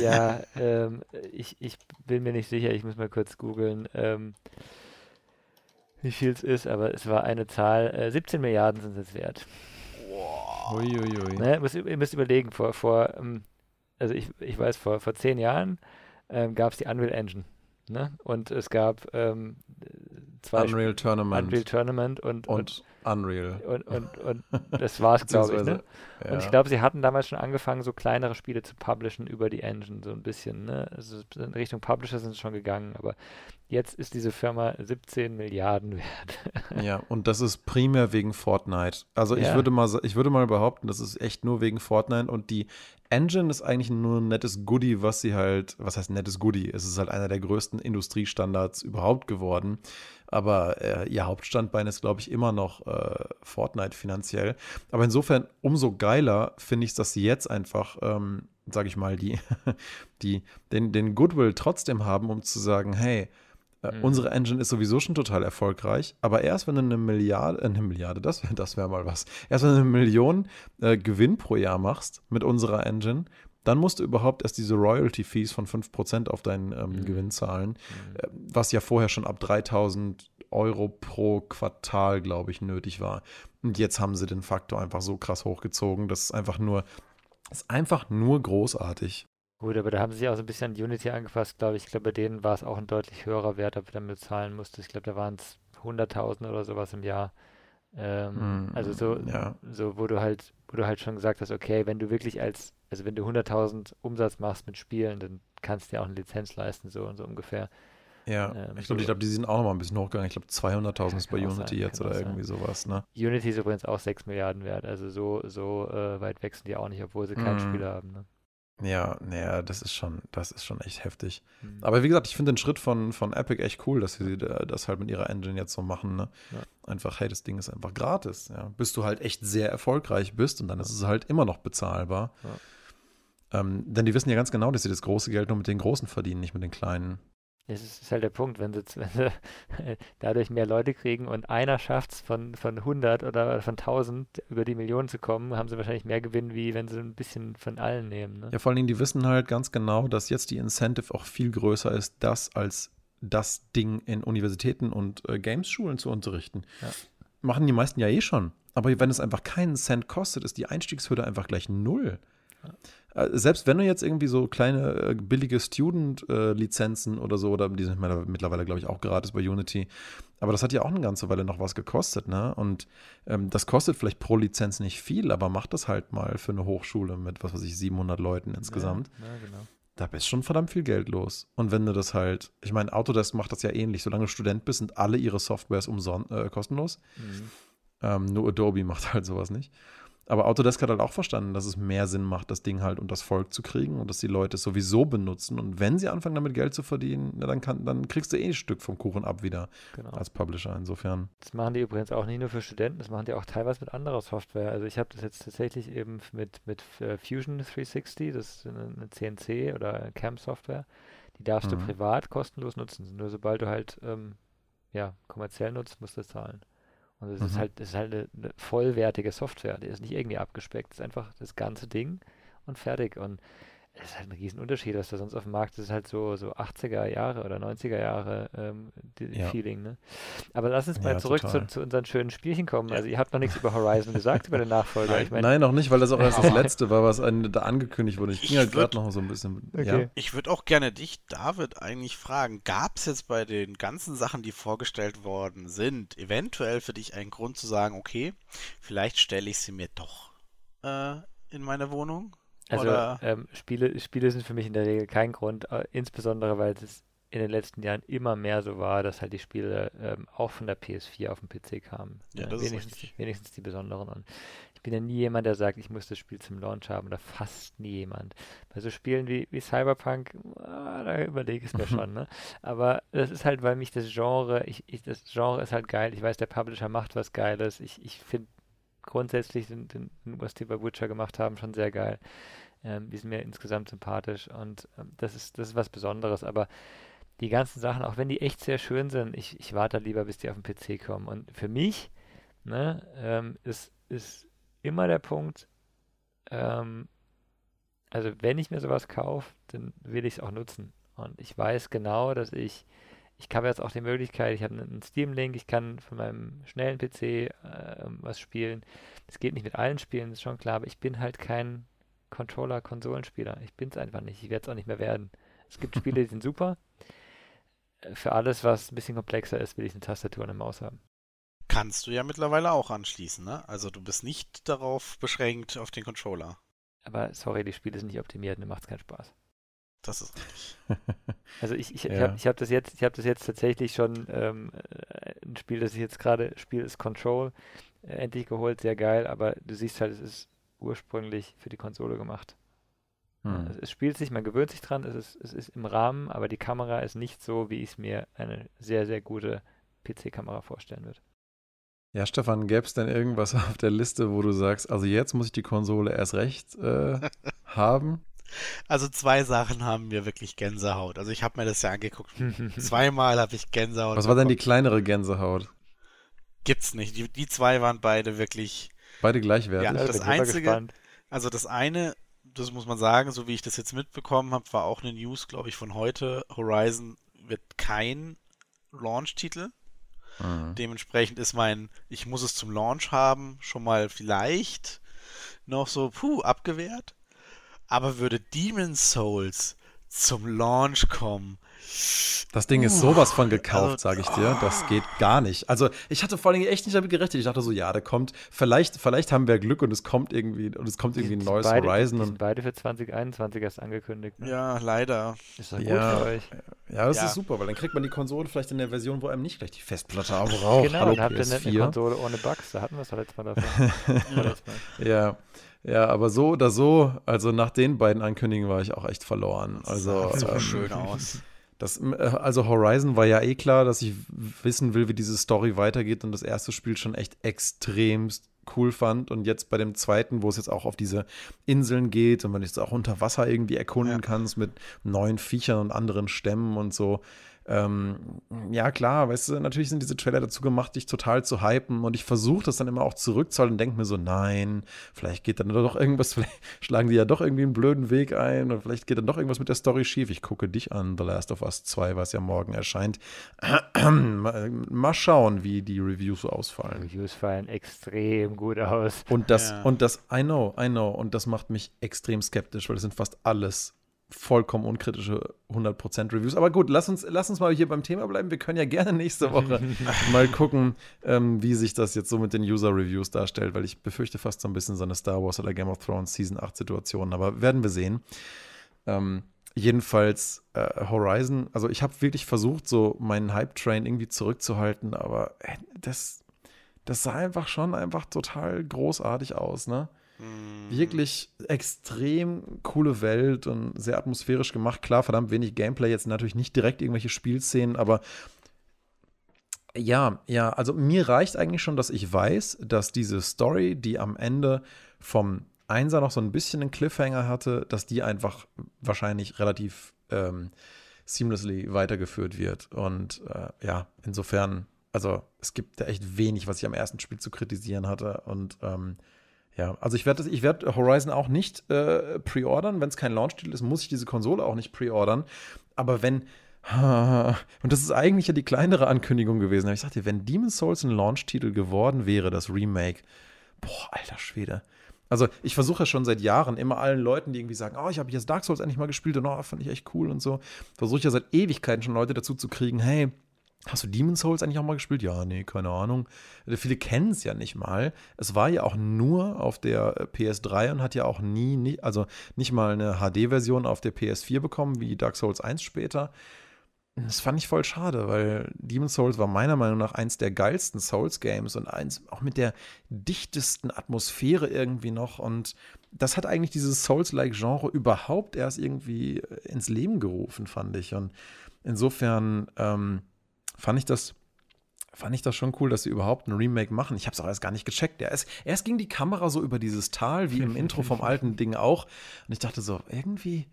ja, ähm, ich, ich bin mir nicht sicher, ich muss mal kurz googeln, ähm, wie viel es ist, aber es war eine Zahl, äh, 17 Milliarden sind es jetzt wert. Wow. Uiuiui. Ne, ihr, müsst, ihr müsst überlegen, vor, vor ähm, also ich, ich weiß, vor, vor zehn Jahren ähm, gab es die Unreal Engine. Ne? Und es gab ähm, zwei Unreal Sp- Tournament Unreal Tournament und, und, und Unreal. und, und, und das war's, glaube ich. Ne? Beziehungsweise, Und ich ja. glaube, sie hatten damals schon angefangen, so kleinere Spiele zu publishen über die Engine, so ein bisschen. Ne? Also in Richtung Publisher sind sie schon gegangen, aber jetzt ist diese Firma 17 Milliarden wert. Ja, und das ist primär wegen Fortnite. Also ich Ja. würde mal, ich würde mal behaupten, das ist echt nur wegen Fortnite und die Engine ist eigentlich nur ein nettes Goodie, was sie halt, was heißt nettes Goodie? Es ist halt einer der größten Industriestandards überhaupt geworden. Aber äh, ihr Hauptstandbein ist, glaube ich, immer noch äh, Fortnite finanziell. Aber insofern umso geiler finde ich, dass sie jetzt einfach, ähm, sage ich mal, die, die, den, den Goodwill trotzdem haben, um zu sagen, hey, Mhm. Unsere Engine ist sowieso schon total erfolgreich, aber erst wenn du eine Milliarde, äh, eine Milliarde, das wäre das wär mal was, erst wenn du eine Million äh, Gewinn pro Jahr machst mit unserer Engine, dann musst du überhaupt erst diese Royalty-Fees von 5% auf deinen ähm, Mhm. Gewinn zahlen, äh, was ja vorher schon ab 3000 Euro pro Quartal, glaube ich, nötig war. Und jetzt haben sie den Faktor einfach so krass hochgezogen, das ist einfach nur, ist einfach nur großartig. Gut, aber da haben sie sich auch so ein bisschen an Unity angepasst, glaube ich. Ich glaube, bei denen war es auch ein deutlich höherer Wert, ob du damit zahlen musstest. Ich glaube, da waren es 100.000 oder sowas im Jahr. Ähm, Mm, also so, ja. so, wo du halt, wo du halt schon gesagt hast, okay, wenn du wirklich als, also wenn du 100.000 Umsatz machst mit Spielen, dann kannst du dir auch eine Lizenz leisten, so und so ungefähr. Ja, Ähm, ich glaube, so- ich glaube, die sind auch noch mal ein bisschen hochgegangen. Ich glaube, 200.000 Ja, ist bei Unity sein, jetzt oder auch sein. irgendwie sowas, ne? Unity ist übrigens auch 6 Milliarden wert, also so, so äh, weit wechseln die auch nicht, obwohl sie keinen Mm. Spieler haben. Ne? Ja, naja, das ist schon, das ist schon echt heftig. Mhm. Aber wie gesagt, ich finde den Schritt von, von Epic echt cool, dass sie da- das halt mit ihrer Engine jetzt so machen, ne? Ja. Einfach, hey, das Ding ist einfach gratis, ja. Bis du halt echt sehr erfolgreich bist und dann ist es halt immer noch bezahlbar. Ähm, denn die wissen ja ganz genau, dass sie das große Geld nur mit den Großen verdienen, nicht mit den Kleinen. Es ist, halt der Punkt, wenn sie, wenn sie dadurch mehr Leute kriegen und einer schafft es von, von 100 oder von 1000 über die Millionen zu kommen, haben sie wahrscheinlich mehr Gewinn, wie wenn sie ein bisschen von allen nehmen. Ne? Ja, vor allen Dingen, die wissen halt ganz genau, dass jetzt die Incentive auch viel größer ist, das als das Ding in Universitäten und äh, Games-Schulen zu unterrichten. Ja. Machen die meisten ja eh schon. Aber wenn es einfach keinen Cent kostet, ist die Einstiegshürde einfach gleich null. Äh, Selbst wenn du jetzt irgendwie so kleine äh, billige Student-Lizenzen oder so, oder die sind mittlerweile, glaube ich, auch gratis bei Unity, aber das hat ja auch eine ganze Weile noch was gekostet, ne? Und ähm, das kostet vielleicht pro Lizenz nicht viel, aber macht das halt mal für eine Hochschule mit, was weiß ich, 700 Leuten insgesamt. Ja, ja, genau. Da bist schon verdammt viel Geld los. Und wenn du das halt, ich meine, Autodesk macht das ja ähnlich. Solange du Student bist, sind alle ihre Softwares umson äh, kostenlos. Mhm. Ähm, nur Adobe macht halt sowas nicht. Aber Autodesk hat halt auch verstanden, dass es mehr Sinn macht, das Ding halt unter das Volk zu kriegen und dass die Leute es sowieso benutzen. Und wenn sie anfangen, damit Geld zu verdienen, na, dann, kann, dann kriegst du eh ein Stück vom Kuchen ab wieder genau. als Publisher. Insofern. Das machen die übrigens auch nicht nur für Studenten, das machen die auch teilweise mit anderer Software. Also ich habe das jetzt tatsächlich eben mit, mit äh, Fusion 360, das ist eine, eine CNC oder CAM-Software. Die darfst Mhm. du privat kostenlos nutzen. Nur sobald du halt ähm, ja, kommerziell nutzt, musst du zahlen. Und es ist Mhm. halt, es ist halt eine, eine vollwertige Software. Die ist nicht irgendwie abgespeckt. Es ist einfach das ganze Ding und fertig. Und es ist halt ein Riesenunterschied, was da sonst auf dem Markt ist. Ist halt so, so 80er Jahre oder 90er Jahre ähm, die, Ja. Feeling, ne? Aber lass uns mal Ja, zurück zu, zu unseren schönen Spielchen kommen. Also ihr habt noch nichts über Horizon gesagt, über den Nachfolger. Nein. Ich meine, Nein, noch nicht, weil das auch erst das letzte war, was ein, da angekündigt wurde. Ich Ich ging halt gerade noch so ein bisschen. Okay. Ich würde auch gerne dich, David, eigentlich fragen, gab es jetzt bei den ganzen Sachen, die vorgestellt worden sind, eventuell für dich einen Grund zu sagen, okay, vielleicht stelle ich sie mir doch äh, in meine Wohnung? Also ähm, Spiele, Spiele sind für mich in der Regel kein Grund, äh, insbesondere weil es in den letzten Jahren immer mehr so war, dass halt die Spiele ähm, auch von der PS4 auf den PC kamen. Ja, Ne? das ist wenigstens, richtig. wenigstens die besonderen. Und ich bin ja nie jemand, der sagt, ich muss das Spiel zum Launch haben oder fast nie jemand. Bei so Spielen wie, wie Cyberpunk, ah, da überlege ich es mir schon. Ne? Aber das ist halt, weil mich das Genre, ich, ich, das Genre ist halt geil. Ich weiß, der Publisher macht was Geiles. Ich, ich finde grundsätzlich den, den, was die bei Witcher gemacht haben, schon sehr geil. Ähm, die sind mir insgesamt sympathisch und ähm, das ist, das ist was Besonderes. Aber die ganzen Sachen, auch wenn die echt sehr schön sind, ich, ich warte lieber, bis die auf den PC kommen. Und für mich ne, ähm, ist, ist immer der Punkt, ähm, also wenn ich mir sowas kaufe, dann will ich es auch nutzen. Und ich weiß genau, dass ich, ich habe jetzt auch die Möglichkeit, ich habe einen Steam-Link, ich kann von meinem schnellen PC äh, was spielen. Es geht nicht mit allen Spielen, ist schon klar, aber ich bin halt kein Controller-Konsolenspieler. Ich bin es einfach nicht. Ich werde es auch nicht mehr werden. Es gibt Spiele, die sind super. Äh, Für alles, was ein bisschen komplexer ist, will ich eine Tastatur und eine Maus haben. Kannst du ja mittlerweile auch anschließen, ne? Also du bist nicht darauf beschränkt auf den Controller. Aber sorry, die Spiele sind nicht optimiert, mir macht es keinen Spaß. Das ist richtig. Also ich, ich, ich Ja. habe ich hab das jetzt, ich habe das jetzt tatsächlich schon ähm, äh, ein Spiel, das ich jetzt gerade spiele, ist Control, äh, endlich geholt, sehr geil, aber du siehst halt, es ist ursprünglich für die Konsole gemacht. Hm. Es, es spielt sich, man gewöhnt sich dran, es ist, es ist im Rahmen, aber die Kamera ist nicht so, wie ich es mir eine sehr, sehr gute PC-Kamera vorstellen würde. Ja, Stefan, gäbe es denn irgendwas auf der Liste, wo du sagst, also jetzt muss ich die Konsole erst recht äh, haben? Also zwei Sachen haben mir wirklich Gänsehaut. Also ich habe mir das ja angeguckt. Zweimal habe ich Gänsehaut. Was war denn die kleinere Gänsehaut? Gibt's nicht. Die, die zwei waren beide wirklich. Beide gleichwertig. Ja, da das Einzige-. Also das eine, das muss man sagen, so wie ich das jetzt mitbekommen habe, war auch eine News, glaube ich, von heute. Horizon wird kein Launch-Titel. Mhm. Dementsprechend ist mein, ich muss es zum Launch haben, schon mal vielleicht noch so, puh, abgewehrt. Aber würde Demon's Souls zum Launch kommen, Das Ding ist sowas von gekauft, also, sage ich dir. Das geht gar nicht. Also ich hatte vor allem echt nicht damit gerechnet. Ich dachte so, ja, da kommt, vielleicht, vielleicht haben wir Glück und es kommt irgendwie, und es kommt irgendwie ein neues sind beide, Horizon. Die Und, sind beide für 2021 erst angekündigt. Ne? ja, leider. Ist doch gut Ja. für euch. ja, das Ja. ist super, weil dann kriegt man die Konsole vielleicht in der Version, wo einem nicht gleich die Festplatte auch braucht. Genau, Hallo dann habt ihr eine, eine PS4. Konsole ohne Bugs. Da hatten wir es letztes Mal davon. Mal. Ja, ja, aber so oder so, also nach den beiden Ankündigungen war ich auch echt verloren. Das Also, sah so ähm, schön aus. Das, äh, also Horizon war ja eh klar, dass ich wissen will, wie diese Story weitergeht und das erste Spiel schon echt extremst cool fand und jetzt bei dem zweiten, wo es jetzt auch auf diese Inseln geht und man jetzt auch unter Wasser irgendwie erkunden Ja. kannst mit neuen Viechern und anderen Stämmen und so, ähm, ja, klar, weißt du, natürlich sind diese Trailer dazu gemacht, dich total zu hypen und ich versuche das dann immer auch zurückzuhalten und denke mir so, nein, vielleicht geht dann doch irgendwas, vielleicht schlagen die ja doch irgendwie einen blöden Weg ein und vielleicht geht dann doch irgendwas mit der Story schief. Ich gucke dich an, The Last of Us 2, was ja morgen erscheint. Mal schauen, wie die Reviews so ausfallen. Reviews fallen extrem gut aus. Und das, ja. und das, I know, I know, und das macht mich extrem skeptisch, weil das sind fast alles vollkommen unkritische 100% Reviews. Aber gut, lass uns, lass uns mal hier beim Thema bleiben. Wir können ja gerne nächste Woche mal gucken, ähm, wie sich das jetzt so mit den User-Reviews darstellt, weil ich befürchte fast so ein bisschen so eine Star Wars oder Game of Thrones Season 8 Situation. Aber werden wir sehen. Ähm, jedenfalls äh, Horizon, also ich habe wirklich versucht, so meinen Hype-Train irgendwie zurückzuhalten, aber äh, das, das sah einfach schon einfach total großartig aus, ne? Mhm. Wirklich extrem coole Welt und sehr atmosphärisch gemacht. Klar, verdammt wenig Gameplay, jetzt natürlich nicht direkt irgendwelche Spielszenen, aber ja, ja, also mir reicht eigentlich schon, dass ich weiß, dass diese Story, die am Ende vom Einser noch so ein bisschen einen Cliffhanger hatte, dass die einfach wahrscheinlich relativ ähm, seamlessly weitergeführt wird. Und äh, ja, insofern, also es gibt da echt wenig, was ich am ersten Spiel zu kritisieren hatte. Und ähm, ja, also ich werde werd Horizon auch nicht äh, pre-ordern. Wenn es kein Launch-Titel ist, muss ich diese Konsole auch nicht pre-ordern. Aber wenn, und das ist eigentlich ja die kleinere Ankündigung gewesen. Aber ich sagte, wenn Demon's Souls ein Launch-Titel geworden wäre, das Remake, boah, alter Schwede. Also ich versuche ja schon seit Jahren immer allen Leuten, die irgendwie sagen, oh, ich habe jetzt Dark Souls endlich mal gespielt und oh, fand ich echt cool und so, versuche ich ja seit Ewigkeiten schon Leute dazu zu kriegen, hey, Hast du Demon's Souls eigentlich auch mal gespielt? Ja, nee, keine Ahnung. Äh, viele kennen es ja nicht mal. Es war ja auch nur auf der äh, PS3 und hat ja auch nie, also nicht mal eine HD-Version auf der PS4 bekommen, wie Dark Souls 1 später. Das fand ich voll schade, weil Demon's Souls war meiner Meinung nach eins der geilsten Souls-Games und eins auch mit der dichtesten Atmosphäre irgendwie noch. Und das hat eigentlich dieses Souls-like-Genre überhaupt erst irgendwie äh, ins Leben gerufen, fand ich. Und insofern, ähm, fand ich das fand ich das schon cool, dass sie überhaupt ein Remake machen. Ich habe es auch erst gar nicht gecheckt. Ja, erst, erst ging die Kamera so über dieses Tal, wie im Intro vom alten Ding auch. Und ich dachte so, irgendwie,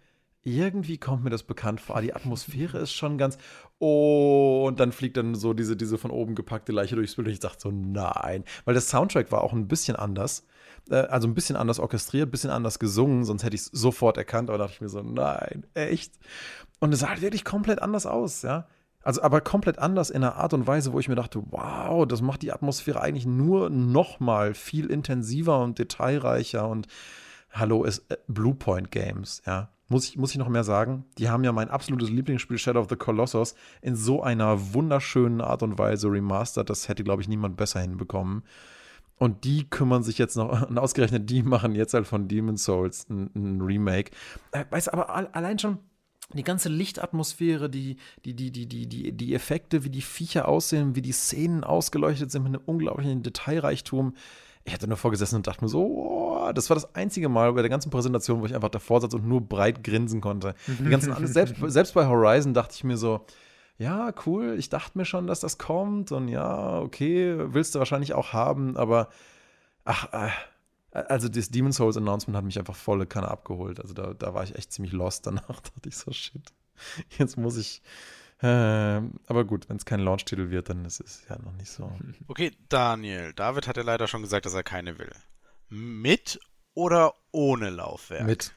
irgendwie kommt mir das bekannt vor. Die Atmosphäre ist schon ganz. Oh, und dann fliegt dann so diese, diese von oben gepackte Leiche durchs Bild. Und ich dachte so, nein. Weil das Soundtrack war auch ein bisschen anders. Äh, also ein bisschen anders orchestriert, ein bisschen anders gesungen, sonst hätte ich es sofort erkannt. Aber dachte ich mir so, nein, echt. Und es sah halt wirklich komplett anders aus, ja. Also aber komplett anders in einer Art und Weise, wo ich mir dachte, wow, das macht die Atmosphäre eigentlich nur noch mal viel intensiver und detailreicher und hallo, ist äh, Bluepoint Games, ja. Muss ich, muss ich noch mehr sagen? Die haben ja mein absolutes Lieblingsspiel Shadow of the Colossus in so einer wunderschönen Art und Weise remastert. Das hätte, glaube ich, niemand besser hinbekommen. Und die kümmern sich jetzt noch, und ausgerechnet die machen jetzt halt von Demon's Souls ein, ein Remake. Äh, weißt du, aber allein schon, die ganze Lichtatmosphäre, die, die, die, die, die, die, die Effekte, wie die Viecher aussehen, wie die Szenen ausgeleuchtet sind mit einem unglaublichen Detailreichtum. Ich hatte nur vorgesessen und dachte mir so, oh, das war das einzige Mal bei der ganzen Präsentation, wo ich einfach davor saß und nur breit grinsen konnte. Die ganzen, selbst, selbst bei Horizon dachte ich mir so, ja, cool, ich dachte mir schon, dass das kommt und ja, okay, willst du wahrscheinlich auch haben, aber ach, äh, also das Demon's Souls Announcement hat mich einfach volle Kanne abgeholt. Also da, da war ich echt ziemlich lost danach. dachte ich so, shit, jetzt muss ich. Äh, aber gut, wenn es kein Launch-Titel wird, dann ist es ja noch nicht so. Okay, Daniel. David hat ja leider schon gesagt, dass er keine will. Mit oder ohne Laufwerk? Mit.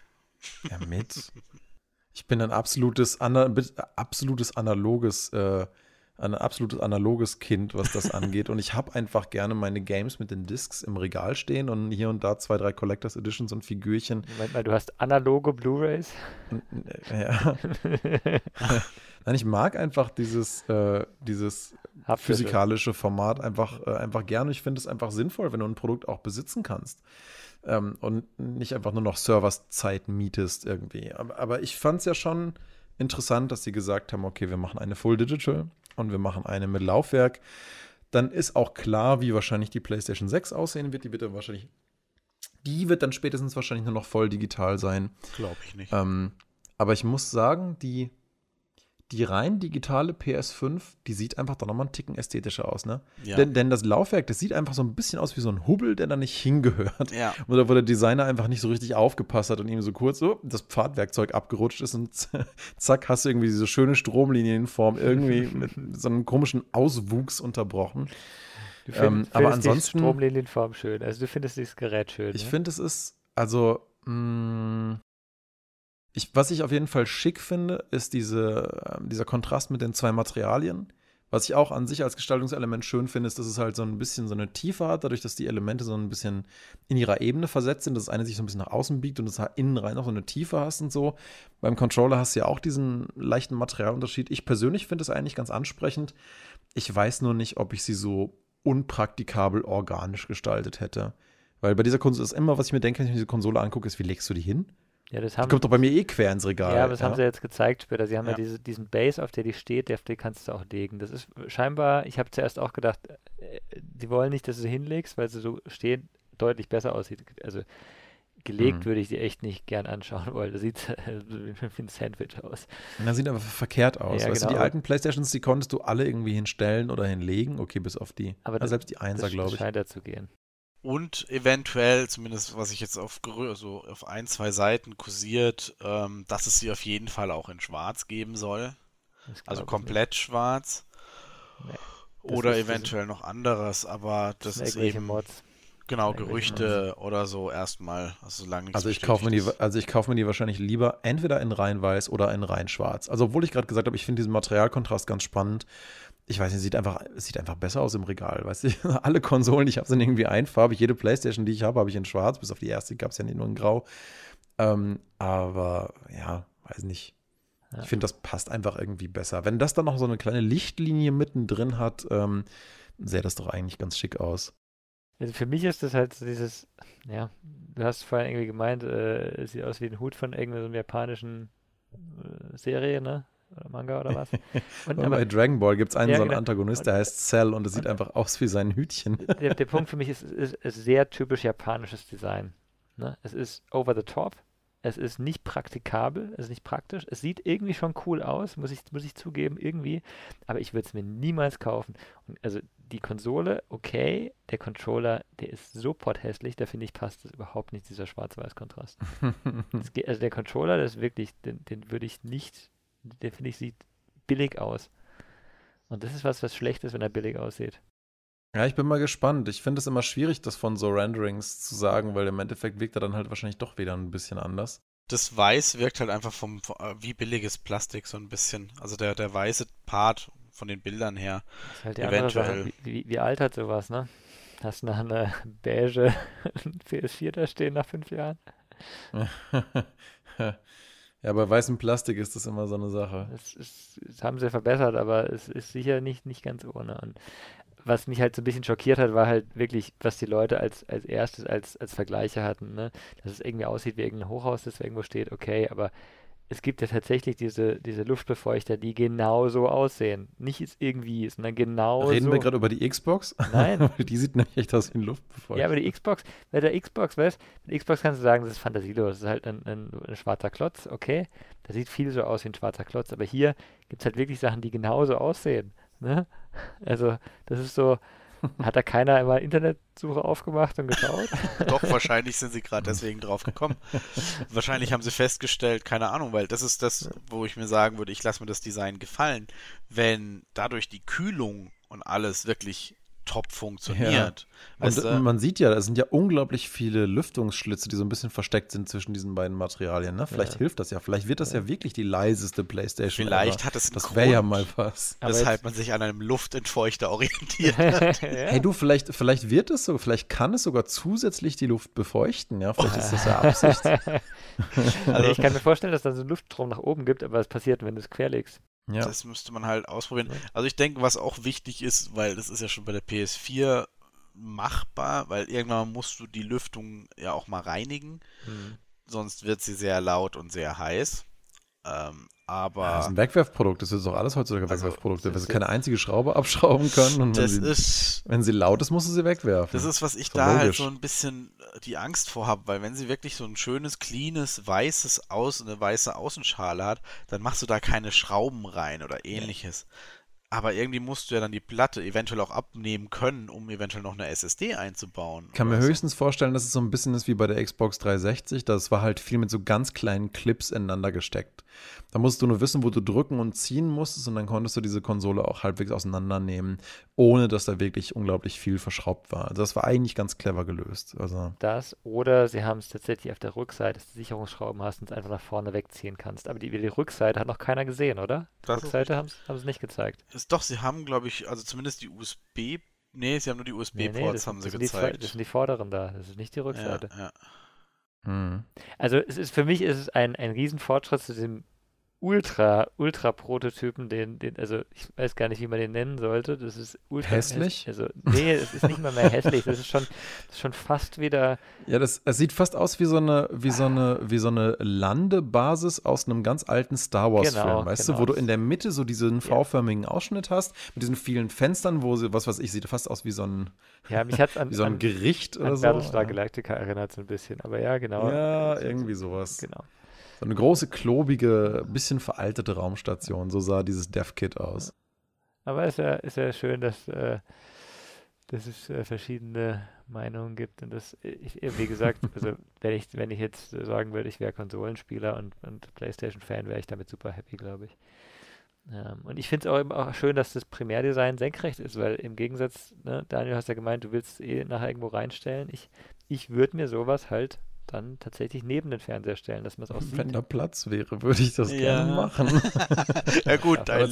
Ja, mit. ich bin ein absolutes, absolutes analoges äh, ein absolutes analoges Kind, was das angeht. Und ich habe einfach gerne meine Games mit den Discs im Regal stehen und hier und da zwei, drei Collectors Editions und Figürchen. Moment mal, du hast analoge Blu-Rays? Ja. Nein, ich mag einfach dieses, äh, dieses physikalische Format einfach, äh, einfach gerne. Ich finde es einfach sinnvoll, wenn du ein Produkt auch besitzen kannst. Ähm, und nicht einfach nur noch Serverszeit mietest irgendwie. Aber, aber ich fand es ja schon interessant, dass sie gesagt haben, okay, wir machen eine Full Digital und wir machen eine mit Laufwerk. Dann ist auch klar, wie wahrscheinlich die PlayStation 6 aussehen wird. Die wird dann wahrscheinlich, die wird dann spätestens wahrscheinlich nur noch voll digital sein. Glaube ich nicht. Ähm, aber ich muss sagen, die, die rein digitale PS5, die sieht einfach doch nochmal einen Ticken ästhetischer aus, ne? Ja. Denn, denn das Laufwerk, das sieht einfach so ein bisschen aus wie so ein Hubbel, der da nicht hingehört. Ja. Oder wo der Designer einfach nicht so richtig aufgepasst hat und ihm so kurz so das Pfadwerkzeug abgerutscht ist und zack, hast du irgendwie diese schöne Stromlinienform irgendwie mit so einem komischen Auswuchs unterbrochen. Du Ähm, find, aber findest ansonsten- die Stromlinienform schön. Also du findest dieses Gerät schön. Ich ne? finde, es ist, also, mh, ich, was ich auf jeden Fall schick finde, ist diese, ähm, dieser Kontrast mit den zwei Materialien. Was ich auch an sich als Gestaltungselement schön finde, ist, dass es halt so ein bisschen so eine Tiefe hat, dadurch, dass die Elemente so ein bisschen in ihrer Ebene versetzt sind, dass das eine sich so ein bisschen nach außen biegt und halt innen rein noch so eine Tiefe hast und so. Beim Controller hast du ja auch diesen leichten Materialunterschied. Ich persönlich finde es eigentlich ganz ansprechend. Ich weiß nur nicht, ob ich sie so unpraktikabel organisch gestaltet hätte. Weil bei dieser Konsole ist immer, was ich mir denke, wenn ich mir diese Konsole angucke, ist, wie legst du die hin? Ja, das Die haben, kommt doch bei mir eh quer ins Regal. ja, aber das haben sie jetzt gezeigt später. Sie haben ja, Ja. diese, diesen Base, auf der die steht, der, auf den kannst du auch legen. Das ist scheinbar, ich habe zuerst auch gedacht, äh, die wollen nicht, dass du sie hinlegst, weil sie so stehen deutlich besser aussieht. Also gelegt Mhm. würde ich sie echt nicht gern anschauen wollen. Das sieht wie ein Sandwich aus. Und das sieht aber verkehrt aus. Ja, weißt du, genau. die alten Playstations, die konntest du alle irgendwie hinstellen oder hinlegen. Okay, bis auf die. Aber Aber das- selbst die Einser, glaube ich. scheint ja zu gehen. Und eventuell, zumindest was ich jetzt auf, also auf ein, zwei Seiten kursiert, ähm, dass es sie auf jeden Fall auch in schwarz geben soll. Also komplett schwarz. Nee. Oder eventuell noch anderes, aber das sind ist eben Mods. genau Gerüchte oder so erstmal, also solange Also ich kaufe mir die, bestätigt ist. also ich kaufe mir die wahrscheinlich lieber entweder in rein weiß oder in rein schwarz. Also obwohl ich gerade gesagt habe, ich finde diesen Materialkontrast ganz spannend. Ich weiß nicht, sieht einfach, es sieht einfach besser aus im Regal. Weißt du, alle Konsolen, die ich habe, sind irgendwie einfarbig. Jede Playstation, die ich habe, habe ich in schwarz. Bis auf die erste gab es ja nicht nur in grau. Ähm, aber ja, weiß nicht. Ja. Ich finde, das passt einfach irgendwie besser. Wenn das dann noch so eine kleine Lichtlinie mittendrin hat, ähm, sähe das doch eigentlich ganz schick aus. Also für mich ist das halt so dieses, ja, du hast vorhin irgendwie gemeint, äh, es sieht aus wie ein Hut von irgendeiner japanischen äh, Serie, ne? Oder Manga oder was. Und aber bei Dragon Ball gibt es einen Ja, so einen genau. Antagonist, der heißt Cell und es sieht einfach aus wie sein Hütchen. der, der Punkt für mich ist, ist, ist sehr typisch japanisches Design. Ne? Es ist over the top, es ist nicht praktikabel, es ist nicht praktisch, es sieht irgendwie schon cool aus, muss ich, muss ich zugeben, irgendwie, aber ich würde es mir niemals kaufen. Und also die Konsole, okay, der Controller, der ist so potthässlich, da finde ich, passt das überhaupt nicht, dieser Schwarz-Weiß-Kontrast. Es Also der Controller, das ist wirklich, den, den würde ich nicht, der finde ich, sieht billig aus. Und das ist was, was schlecht ist, wenn er billig aussieht. Ja, ich bin mal gespannt. Ich finde es immer schwierig, das von so Renderings zu sagen, weil im Endeffekt wirkt er dann halt wahrscheinlich doch wieder ein bisschen anders. Das Weiß wirkt halt einfach vom, vom- wie billiges Plastik so ein bisschen. Also der, der weiße Part von den Bildern her. Das ist halt die andere Sache. Eventuell. Wie, wie, altert sowas, ne? Hast du noch eine beige PS4 da stehen nach fünf Jahren? ja, bei weißem Plastik ist das immer so eine Sache. Das, ist, das haben sie verbessert, aber es ist sicher nicht, nicht ganz ohne. Und was mich halt so ein bisschen schockiert hat, war halt wirklich, was die Leute als, als erstes als, als Vergleiche hatten, ne? Dass es irgendwie aussieht wie irgendein Hochhaus, das irgendwo steht, okay, aber es gibt ja tatsächlich diese, diese Luftbefeuchter, die genauso aussehen. Nicht ist irgendwie, sondern genau Reden so. wir gerade über die Xbox? Nein. die sieht nämlich echt aus wie ein Luftbefeuchter. Ja, aber die Xbox, bei der Xbox, weißt mit der Xbox kannst du sagen, das ist fantasielos. Das ist halt ein, ein, ein schwarzer Klotz, okay. Da sieht viel so aus wie ein schwarzer Klotz, aber hier gibt es halt wirklich Sachen, die genauso aussehen. Ne? Also, das ist so, hat da keiner immer Internetsuche aufgemacht und geschaut? Doch, wahrscheinlich sind sie gerade deswegen drauf gekommen. Wahrscheinlich haben sie festgestellt, keine Ahnung, weil das ist das, wo ich mir sagen würde, ich lasse mir das Design gefallen, wenn dadurch die Kühlung und alles wirklich top funktioniert. Und Weißt du? man sieht ja, da sind ja unglaublich viele Lüftungsschlitze, die so ein bisschen versteckt sind zwischen diesen beiden Materialien. Ne? Vielleicht Ja. hilft das ja. Vielleicht wird das ja, wirklich die leiseste Playstation. Vielleicht ever. hat es einen Das wäre ja mal was. Aber weshalb man sich an einem Luftentfeuchter orientiert. Hey du, vielleicht, vielleicht wird es so, vielleicht kann es sogar zusätzlich die Luft befeuchten. Ja, vielleicht ist das ja Absicht. Also ich kann mir vorstellen, dass da so ein Luftstrom nach oben gibt, aber was passiert, wenn du es querlegst? Ja. Das müsste man halt ausprobieren. Also ich denke, was auch wichtig ist, weil das ist ja schon bei der PS4 machbar, weil irgendwann musst du die Lüftung ja auch mal reinigen, Hm. sonst wird sie sehr laut und sehr heiß. Ähm, aber. Ja, das ist ein Wegwerfprodukt, das ist doch alles heutzutage Also, Wegwerfprodukte. Wenn sie keine einzige Schraube abschrauben können und wenn sie, ist. wenn sie laut ist, musst du sie wegwerfen. Das ist, was ich Ist da halt logisch. so ein bisschen äh, die Angst vor habe, weil wenn sie wirklich so ein schönes, cleanes, weißes Außen, eine weiße Außenschale hat, dann machst du da keine Schrauben rein oder ähnliches. Aber irgendwie musst du ja dann die Platte eventuell auch abnehmen können, um eventuell noch eine SSD einzubauen. Ich kann mir so. höchstens vorstellen, dass es so ein bisschen ist wie bei der Xbox 360. Das war halt viel mit so ganz kleinen Clips ineinander gesteckt. Da musst du nur wissen, wo du drücken und ziehen musstest und dann konntest du diese Konsole auch halbwegs auseinandernehmen, ohne dass da wirklich unglaublich viel verschraubt war. Also das war eigentlich ganz clever gelöst. Also Das oder sie haben es tatsächlich auf der Rückseite, dass du Sicherungsschrauben hast und es einfach nach vorne wegziehen kannst. Aber die, die Rückseite hat noch keiner gesehen, oder? Die Das ist Rückseite haben es nicht gezeigt. Ist, doch, sie haben, glaube ich, also zumindest die USB. Nee, sie haben nur die Nee, USB-Ports, nee, das, haben sie sind die gezeigt. das sind die vorderen da, das ist nicht die ja, Rückseite. ja. hm. Also es ist für mich ist es ein, ein Riesenfortschritt zu dem Ultra, Ultra-Prototypen, den, den, also ich weiß gar nicht, wie man den nennen sollte. Das ist ultra Hässlich? häss- Also, nee, es ist nicht mal mehr hässlich. Das ist schon, das ist schon fast wieder. Ja, das, es sieht fast aus wie so eine, wie so eine, wie so eine Landebasis aus einem ganz alten Star Wars-Film, Genau, weißt genau. du, wo du in der Mitte so diesen V-förmigen Ausschnitt hast, mit diesen vielen Fenstern, wo sie, was weiß ich, sieht fast aus wie so ein, Ja, mich hat es an, wie so ein an, Gericht oder an so. Battlestar Galactica erinnert so ein bisschen. Aber ja, genau. Ja, So- irgendwie sowas. Genau. So eine große, klobige, bisschen veraltete Raumstation. So sah dieses Dev-Kit aus. Aber ist ja, ist ja schön, dass, äh, dass es äh, verschiedene Meinungen gibt. Und das, ich, wie gesagt, also wenn ich, wenn ich jetzt äh, sagen würde, ich wäre Konsolenspieler und, und PlayStation-Fan, wäre ich damit super happy, glaube ich. Ähm, und ich finde es auch, auch schön, dass das Primärdesign senkrecht ist, weil im Gegensatz, ne, Daniel, hast ja gemeint, du willst eh nachher irgendwo reinstellen. Ich, ich würde mir sowas halt dann tatsächlich neben den Fernseher stellen, dass man es auch Wenn sieht. da Platz wäre, würde ich das Ja. gerne machen. ja gut, dein,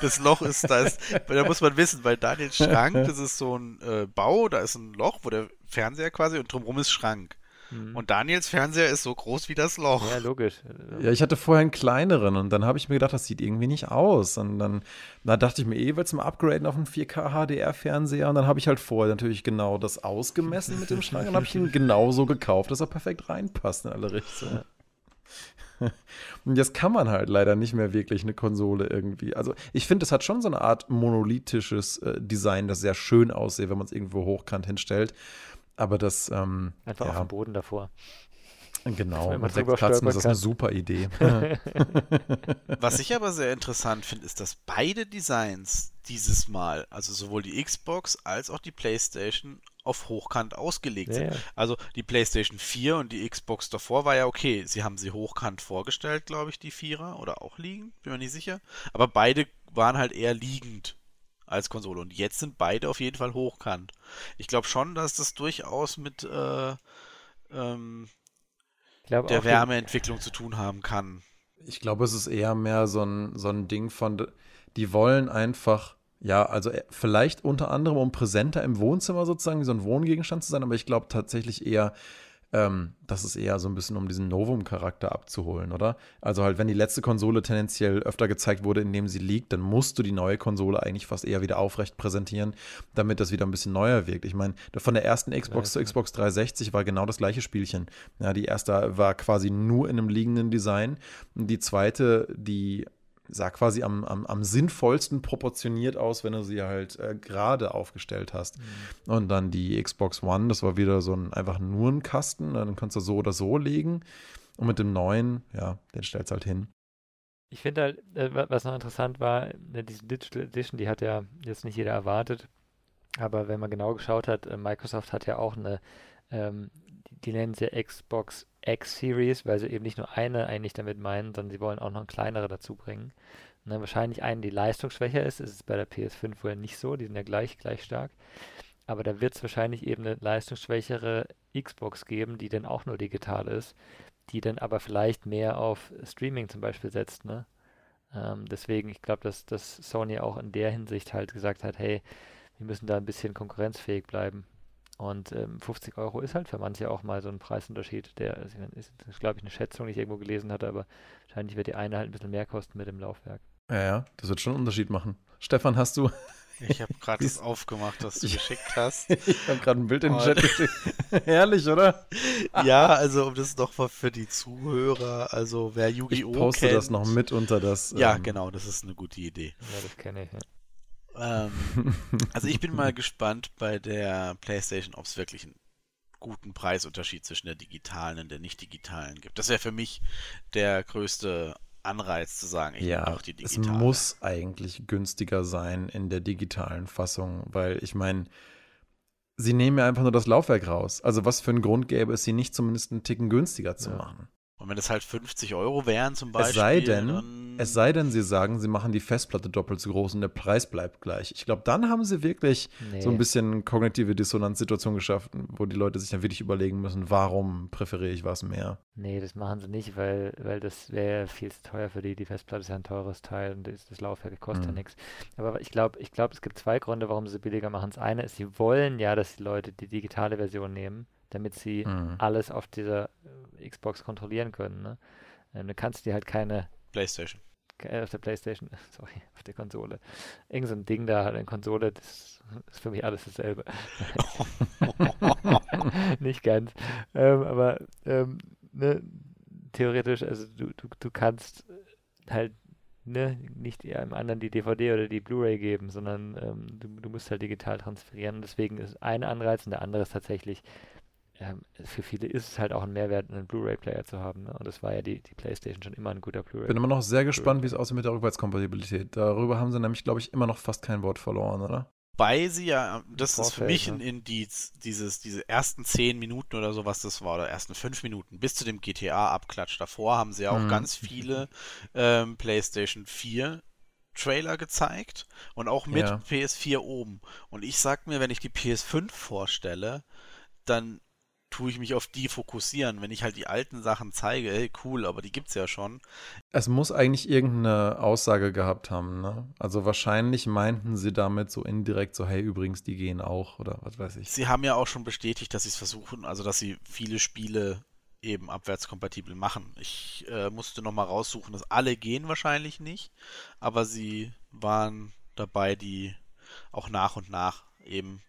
das Loch ist, da ist, da muss man wissen, weil Daniels Schrank, das ist so ein äh, Bau, da ist ein Loch, wo der Fernseher quasi und drumherum ist Schrank. Mhm. Und Daniels Fernseher ist so groß wie das Loch. ja, logisch. Ja, ich hatte vorher einen kleineren und dann habe ich mir gedacht, das sieht irgendwie nicht aus. Und dann da dachte ich mir, eh willst du mal upgraden auf einen 4K HDR-Fernseher? Und dann habe ich halt vorher natürlich genau das ausgemessen mit dem Schrank und habe ich ihn genauso gekauft, dass er perfekt reinpasst in alle Richtungen. Und jetzt kann man halt leider nicht mehr wirklich eine Konsole irgendwie. Also ich finde, es hat schon so eine Art monolithisches äh, Design, das sehr schön aussieht, wenn man es irgendwo hochkant hinstellt. Aber das, ähm, Einfach auf ja, dem Boden davor. genau, mit sechs drüber Platzen ist das eine super Idee. Was ich aber sehr interessant finde, ist, dass beide Designs dieses Mal, also sowohl die Xbox als auch die PlayStation, auf Hochkant ausgelegt Ja, sind. ja. Also die PlayStation 4 und die Xbox davor war ja okay. Sie haben sie hochkant vorgestellt, glaube ich, die Vierer oder auch liegend, bin mir nicht sicher. Aber beide waren halt eher liegend als Konsole. Und jetzt sind beide auf jeden Fall hochkant. Ich glaube schon, dass das durchaus mit äh, ähm, der Wärmeentwicklung zu tun haben kann. Ich glaube, es ist eher mehr so ein, so ein Ding von, die wollen einfach, ja, also äh, vielleicht unter anderem, um präsenter im Wohnzimmer sozusagen, wie so ein Wohngegenstand zu sein, aber ich glaube tatsächlich eher, ähm, das ist eher so ein bisschen, um diesen Novum-Charakter abzuholen, oder? Also halt, wenn die letzte Konsole tendenziell öfter gezeigt wurde, indem sie liegt, dann musst du die neue Konsole eigentlich fast eher wieder aufrecht präsentieren, damit das wieder ein bisschen neuer wirkt. Ich meine, von der ersten Xbox Ja, zur. Xbox 360 war genau das gleiche Spielchen. Ja, die erste war quasi nur in einem liegenden Design. Die zweite, die sah quasi am, am, am sinnvollsten proportioniert aus, wenn du sie halt äh, gerade aufgestellt hast. Und dann die Xbox One, das war wieder so ein einfach nur ein Kasten, dann kannst du so oder so legen. Und mit dem neuen, ja, den stellst du halt hin. Ich finde halt, äh, wa- was noch interessant war, ne, diese Digital Edition, die hat ja jetzt nicht jeder erwartet, aber wenn man genau geschaut hat, äh, Microsoft hat ja auch eine, ähm, die, die nennen sie Xbox X Series, weil sie eben nicht nur eine eigentlich damit meinen, sondern sie wollen auch noch eine kleinere dazu bringen. Ne, wahrscheinlich eine, die leistungsschwächer ist, ist es bei der PS5 wohl nicht so, die sind ja gleich, gleich stark. Aber da wird es wahrscheinlich eben eine leistungsschwächere Xbox geben, die dann auch nur digital ist, die dann aber vielleicht mehr auf Streaming zum Beispiel setzt, ne? Ähm, deswegen, ich glaube, dass, dass Sony auch in der Hinsicht halt gesagt hat, hey, wir müssen da ein bisschen konkurrenzfähig bleiben. Und ähm, 50 Euro ist halt für manche auch mal so ein Preisunterschied, der also, ist, ist glaube ich, eine Schätzung, die ich irgendwo gelesen hatte, aber wahrscheinlich wird die eine halt ein bisschen mehr kosten mit dem Laufwerk. Ja, ja, das wird schon einen Unterschied machen. Stefan, hast du Ich habe gerade das aufgemacht, was du geschickt hast. ich habe gerade ein Bild in den Chat geschickt. Herrlich, oder? ja, also um das noch mal für die Zuhörer, also wer Yu-Gi-Oh! Ich poste kennt, das noch mit unter das. Ja, ähm, genau, das ist eine gute Idee. Ja, das kenne ich. Ja. Ähm, also ich bin mal gespannt bei der PlayStation, ob es wirklich einen guten Preisunterschied zwischen der digitalen und der nicht digitalen gibt. Das wäre für mich der größte Anreiz zu sagen, ich Ja, auch die es digitale. muss eigentlich günstiger sein in der digitalen Fassung, weil ich meine, sie nehmen ja einfach nur das Laufwerk raus. Also was für einen Grund gäbe es, sie nicht zumindest einen Ticken günstiger zu Ja. machen? Und wenn es halt 50 Euro wären zum Beispiel, Es sei denn, dann, es sei denn, sie sagen, sie machen die Festplatte doppelt so groß und der Preis bleibt gleich. Ich glaube, dann haben sie wirklich Nee. so ein bisschen kognitive Dissonanzsituation geschaffen, wo die Leute sich dann wirklich überlegen müssen, warum präferiere ich was mehr. Nee, das machen sie nicht, weil, weil das wäre viel zu teuer für die. Die Festplatte ist ja ein teures Teil und das, das Laufwerk kostet ja Mhm. nichts. Aber ich glaube, ich glaube, es gibt zwei Gründe, warum sie billiger machen. Das eine ist, sie wollen ja, dass die Leute die digitale Version nehmen, damit sie Mhm. alles auf dieser äh, Xbox kontrollieren können. Ne? Ähm, Du kannst dir halt keine PlayStation. äh, auf der Playstation, sorry, auf der Konsole. Irgend so ein Ding da, eine Konsole, das ist für mich alles dasselbe. Nicht ganz. Ähm, aber ähm, ne, theoretisch, also du, du, du kannst halt ne, nicht einem anderen die DVD oder die Blu-ray geben, sondern ähm, du, du musst halt digital transferieren. Deswegen ist ein Anreiz und der andere ist tatsächlich, ähm, für viele ist es halt auch ein Mehrwert, einen Blu-ray-Player zu haben. Ne? Und das war ja die, die PlayStation schon immer ein guter Blu-ray. Bin immer noch sehr gespannt, wie es aussieht mit der Rückwärtskompatibilität. Darüber haben sie nämlich, glaube ich, immer noch fast kein Wort verloren, oder? Wobei sie ja, das ist für Vorfeld, mich ne? ein Indiz, dieses, diese ersten zehn Minuten oder so, was das war, oder ersten fünf Minuten, bis zu dem GTA-Abklatsch davor, haben sie ja auch Mhm. ganz viele ähm, PlayStation 4 Trailer gezeigt und auch mit Ja. PS4 oben. Und ich sag mir, wenn ich die PS5 vorstelle, dann tue ich mich auf die fokussieren. Wenn ich halt die alten Sachen zeige, ey, cool, aber die gibt's ja schon. Es muss eigentlich irgendeine Aussage gehabt haben, ne? Also wahrscheinlich meinten sie damit so indirekt so, hey, übrigens, die gehen auch, oder was weiß ich. Sie haben ja auch schon bestätigt, dass sie es versuchen, also dass sie viele Spiele eben abwärtskompatibel machen. Ich äh, musste nochmal raussuchen, dass alle gehen wahrscheinlich nicht, aber sie waren dabei, die auch nach und nach eben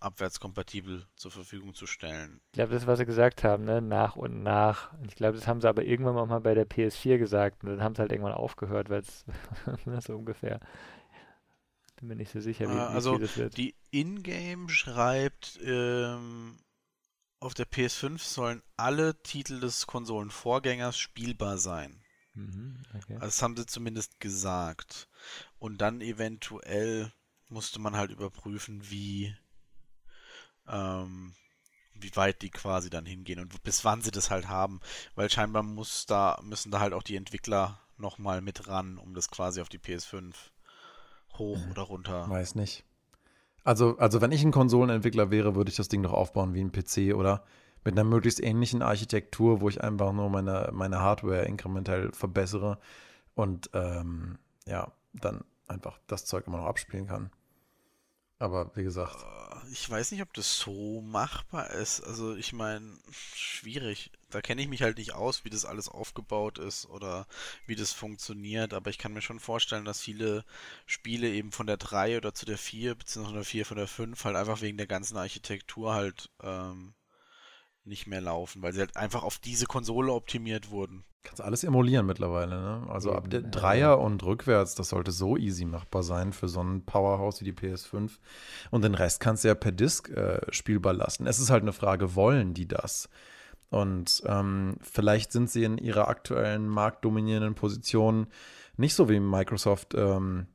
abwärtskompatibel zur Verfügung zu stellen. Ich glaube, das, was sie gesagt haben, ne, nach und nach. Ich glaube, das haben sie aber irgendwann auch mal bei der PS4 gesagt und dann haben sie halt irgendwann aufgehört, weil es so ungefähr. Bin mir nicht so sicher, wie, Äh, wie also das wird. Die Ingame schreibt, ähm, auf der PS5 sollen alle Titel des Konsolenvorgängers spielbar sein. Mhm, okay. Also Das haben sie zumindest gesagt. Und dann eventuell musste man halt überprüfen, wie, ähm, wie weit die quasi dann hingehen und bis wann sie das halt haben. Weil scheinbar muss da, müssen da halt auch die Entwickler nochmal mit ran, um das quasi auf die PS5 hoch oder runter. Weiß nicht. Also, also wenn ich ein Konsolenentwickler wäre, würde ich das Ding doch aufbauen wie ein PC oder mit einer möglichst ähnlichen Architektur, wo ich einfach nur meine, meine Hardware inkrementell verbessere und ähm, ja, dann einfach das Zeug immer noch abspielen kann. Aber wie gesagt, Ich weiß nicht, ob das so machbar ist. Also ich meine, schwierig. Da kenne ich mich halt nicht aus, wie das alles aufgebaut ist oder wie das funktioniert. Aber ich kann mir schon vorstellen, dass viele Spiele eben von der 3 oder zu der 4, beziehungsweise von der 4 von der 5 halt einfach wegen der ganzen Architektur halt ähm, nicht mehr laufen, weil sie halt einfach auf diese Konsole optimiert wurden. kannst du alles emulieren mittlerweile. Ne? Also ab der. Dreier und rückwärts, das sollte so easy machbar sein für so ein Powerhouse wie die PS5. Und den Rest kannst du ja per Disk äh, spielbar lassen. Es ist halt eine Frage, wollen die das? Und ähm, vielleicht sind sie in ihrer aktuellen marktdominierenden Position nicht so wie Microsoft ähm,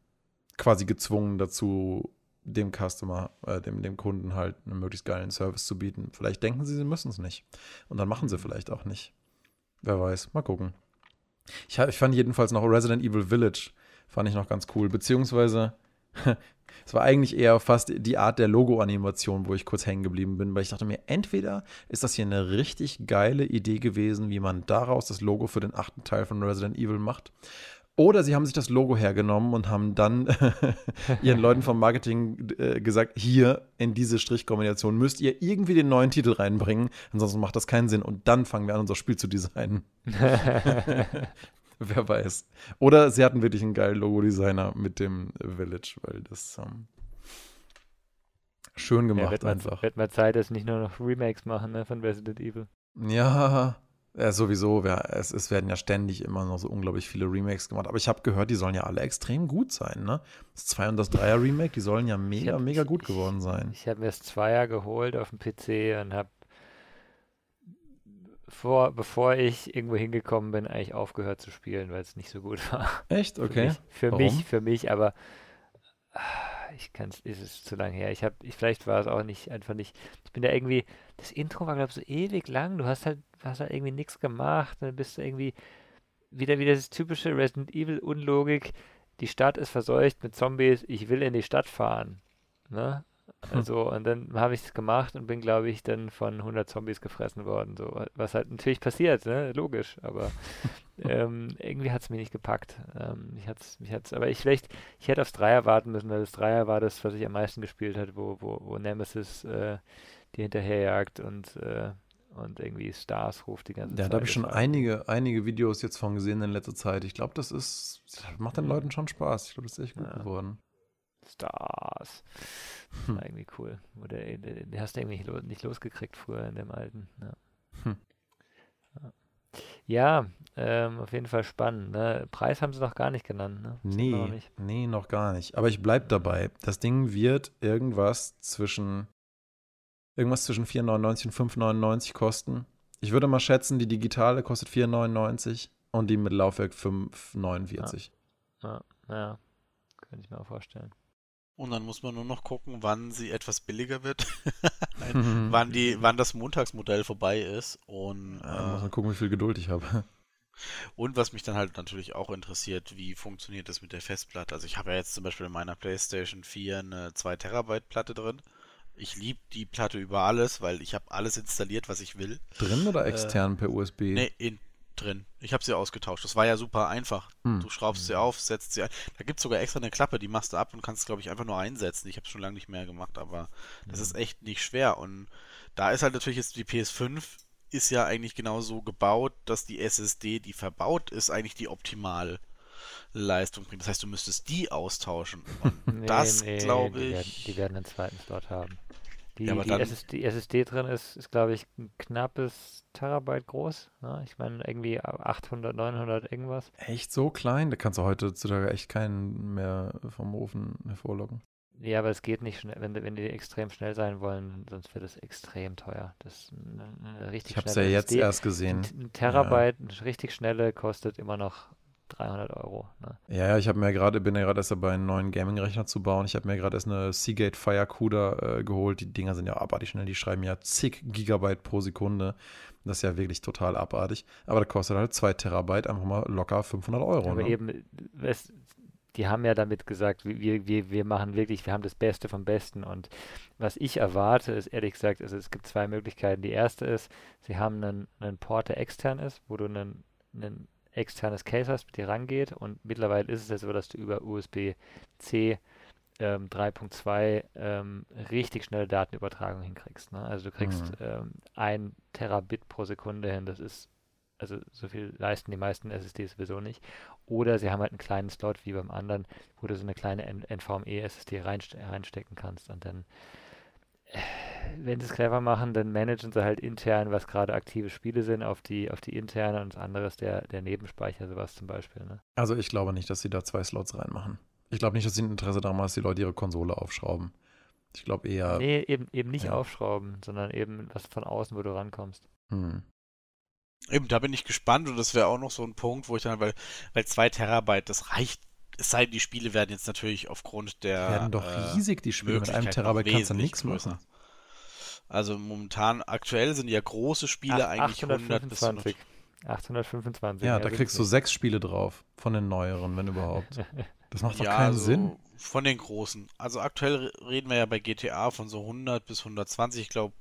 quasi gezwungen dazu, dem Customer, äh, dem, dem Kunden halt einen möglichst geilen Service zu bieten. Vielleicht denken sie, sie müssen es nicht. Und dann machen sie vielleicht auch nicht. Wer weiß, mal gucken. Ich, ich fand jedenfalls noch Resident Evil Village, fand ich noch ganz cool. Beziehungsweise, es war eigentlich eher fast die Art der Logo-Animation, wo ich kurz hängen geblieben bin, weil ich dachte mir, entweder ist das hier eine richtig geile Idee gewesen, wie man daraus das Logo für den achten Teil von Resident Evil macht. Oder sie haben sich das Logo hergenommen und haben dann ihren Leuten vom Marketing äh, gesagt, hier in diese Strichkombination müsst ihr irgendwie den neuen Titel reinbringen, ansonsten macht das keinen Sinn. Und dann fangen wir an, unser Spiel zu designen. Wer weiß. Oder sie hatten wirklich einen geilen Logo-Designer mit dem Village, weil das, ähm, Schön Ja, gemacht wird, mal, einfach. wird mal Zeit, dass nicht nur noch Remakes machen ne, von Resident Evil. Ja, ja sowieso. Ja, es, es werden ja ständig immer noch so unglaublich viele Remakes gemacht. Aber ich habe gehört, die sollen ja alle extrem gut sein, ne? Das 2 und das 3er Remake, die sollen ja mega, hab- mega ich- gut ich- geworden sein. Ich habe mir das Zweier geholt auf dem PC und habe vor, bevor ich irgendwo hingekommen bin, eigentlich aufgehört zu spielen, weil es nicht so gut war. Echt? Für Okay. mich, für Warum? mich, für mich, aber ah, ich kann es, ist es zu lange her. Ich habe, ich, vielleicht war es auch nicht, einfach nicht. Ich bin da irgendwie, das Intro war, glaube ich, so ewig lang. Du hast halt, hast halt irgendwie nichts gemacht. Dann bist du irgendwie wieder wieder das typische Resident Evil Unlogik. Die Stadt ist verseucht mit Zombies. Ich will in die Stadt fahren. Ne? Hm. Also, und dann habe ich es gemacht und bin, glaube ich, dann von 100 Zombies gefressen worden. So, was halt natürlich passiert, ne? Logisch, aber ähm, irgendwie hat es mich nicht gepackt. Ähm, mich hat's, mich hat's, aber ich vielleicht, ich hätte aufs Dreier warten müssen, weil das Dreier war das, was ich am meisten gespielt habe, wo, wo, wo Nemesis äh, die hinterherjagt und, äh, und irgendwie Stars ruft die ganze Ja, Zeit. da habe ich schon einige, einige Videos jetzt von gesehen in letzter Zeit. Ich glaube, das ist, das macht den. Leuten schon Spaß. Ich glaube, das ist echt gut Ja. geworden. Stars. Hm. war irgendwie cool. Oder den, den hast du irgendwie nicht, lo nicht losgekriegt früher in dem alten. Ja, Hm. ja ähm, auf jeden Fall spannend. Ne? Preis haben sie noch gar nicht genannt. Ne? Wir noch Nee, nicht. nee, noch gar nicht. Aber ich bleib dabei. Das Ding wird irgendwas zwischen irgendwas zwischen 4,99 und 5,99 kosten. Ich würde mal schätzen, die digitale kostet 4,99 und die mit Laufwerk 5,49. Ja, ja, könnte ich mir auch vorstellen. Und dann muss man nur noch gucken, wann sie etwas billiger wird. Nein, Mhm. wann, die, wann das Montagsmodell vorbei ist. Und, Ja, muss äh, man gucken, wie viel Geduld ich habe. und was mich dann halt natürlich auch interessiert, wie funktioniert das mit der Festplatte? Also ich habe ja jetzt zum Beispiel in meiner PlayStation 4 eine 2 Terabyte Platte drin. Ich liebe die Platte über alles, weil ich habe alles installiert, was ich will. Drin oder Äh, extern per USB? Nee, in, drin. Ich habe sie ausgetauscht. Das war ja super einfach. Hm. Du schraubst sie auf, setzt sie ein. Da gibt es sogar extra eine Klappe, die machst du ab und kannst, glaube ich, einfach nur einsetzen. Ich habe es schon lange nicht mehr gemacht, aber das ist echt nicht schwer. Und da ist halt natürlich jetzt die PS5 ist ja eigentlich genau so gebaut, dass die SSD, die verbaut ist, eigentlich die optimale Leistung bringt. Das heißt, du müsstest die austauschen. Und Nee, das nee, glaube die werden, ich. die werden einen zweiten Slot haben. Die, Ja, aber die, dann- SSD, die SSD drin ist, ist glaube ich, ein knappes Terabyte groß. Ne? Ich meine, irgendwie 800, 900 irgendwas. Echt so klein? Da kannst du heutzutage echt keinen mehr vom Ofen hervorlocken. Ja, aber es geht nicht schnell, wenn, die- wenn die extrem schnell sein wollen, sonst wird es extrem teuer. Das ist eine, eine richtig Ich habe es ja jetzt SSD. erst gesehen. Ein, ein Terabyte, eine richtig schnelle, kostet immer noch 300 Euro. Ne? Ja, ja, ich habe mir gerade, bin ja gerade erst dabei, einen neuen Gaming-Rechner zu bauen. Ich habe mir gerade erst eine Seagate Firecuda äh, geholt. Die Dinger sind ja abartig schnell. Die schreiben ja zig Gigabyte pro Sekunde. Das ist ja wirklich total abartig. Aber da kostet halt 2 Terabyte einfach mal locker 500 Euro. Aber ne? eben, es, die haben ja damit gesagt, wir, wir, wir machen wirklich, wir haben das Beste vom Besten. Und was ich erwarte, ist ehrlich gesagt, also es gibt zwei Möglichkeiten. Die erste ist, sie haben einen, einen Port, der extern ist, wo du einen, einen externes Case hast, mit dir rangeht. Und mittlerweile ist es ja so, dass du über USB-C ähm, 3.2 ähm, richtig schnelle Datenübertragung hinkriegst. Ne? Also du kriegst Mhm. ähm, ein Terabit pro Sekunde hin. Das ist, also so viel leisten die meisten SSDs sowieso nicht. Oder sie haben halt einen kleinen Slot wie beim anderen, wo du so eine kleine NVMe-SSD reinste reinstecken kannst. Und dann, äh, wenn sie es clever machen, dann managen sie halt intern, was gerade aktive Spiele sind, auf die, auf die interne und das andere ist der, der Nebenspeicher, sowas zum Beispiel. Ne? Also ich glaube nicht, dass sie da zwei Slots reinmachen. Ich glaube nicht, dass sie ein Interesse daran haben, dass die Leute ihre Konsole aufschrauben. Ich glaube eher. Nee, eben, eben nicht ja. aufschrauben, sondern eben was von außen, wo du rankommst. Hm. Eben, da bin ich gespannt und das wäre auch noch so ein Punkt, wo ich dann, weil, weil 2 Terabyte, das reicht, es sei denn, die Spiele werden jetzt natürlich aufgrund der. Die werden doch riesig, die Spiele. Mit einem Terabyte kannst du nichts größer. machen. Also momentan, aktuell sind ja große Spiele Ach, eigentlich 100 bis 100. 825. 825. Ja, mehr da kriegst du sechs Spiele drauf. Von den neueren, wenn überhaupt. Das macht doch Ja, keinen also Sinn. von den großen. Also aktuell re- reden wir ja bei GTA von so 100 bis 120. Ich glaube,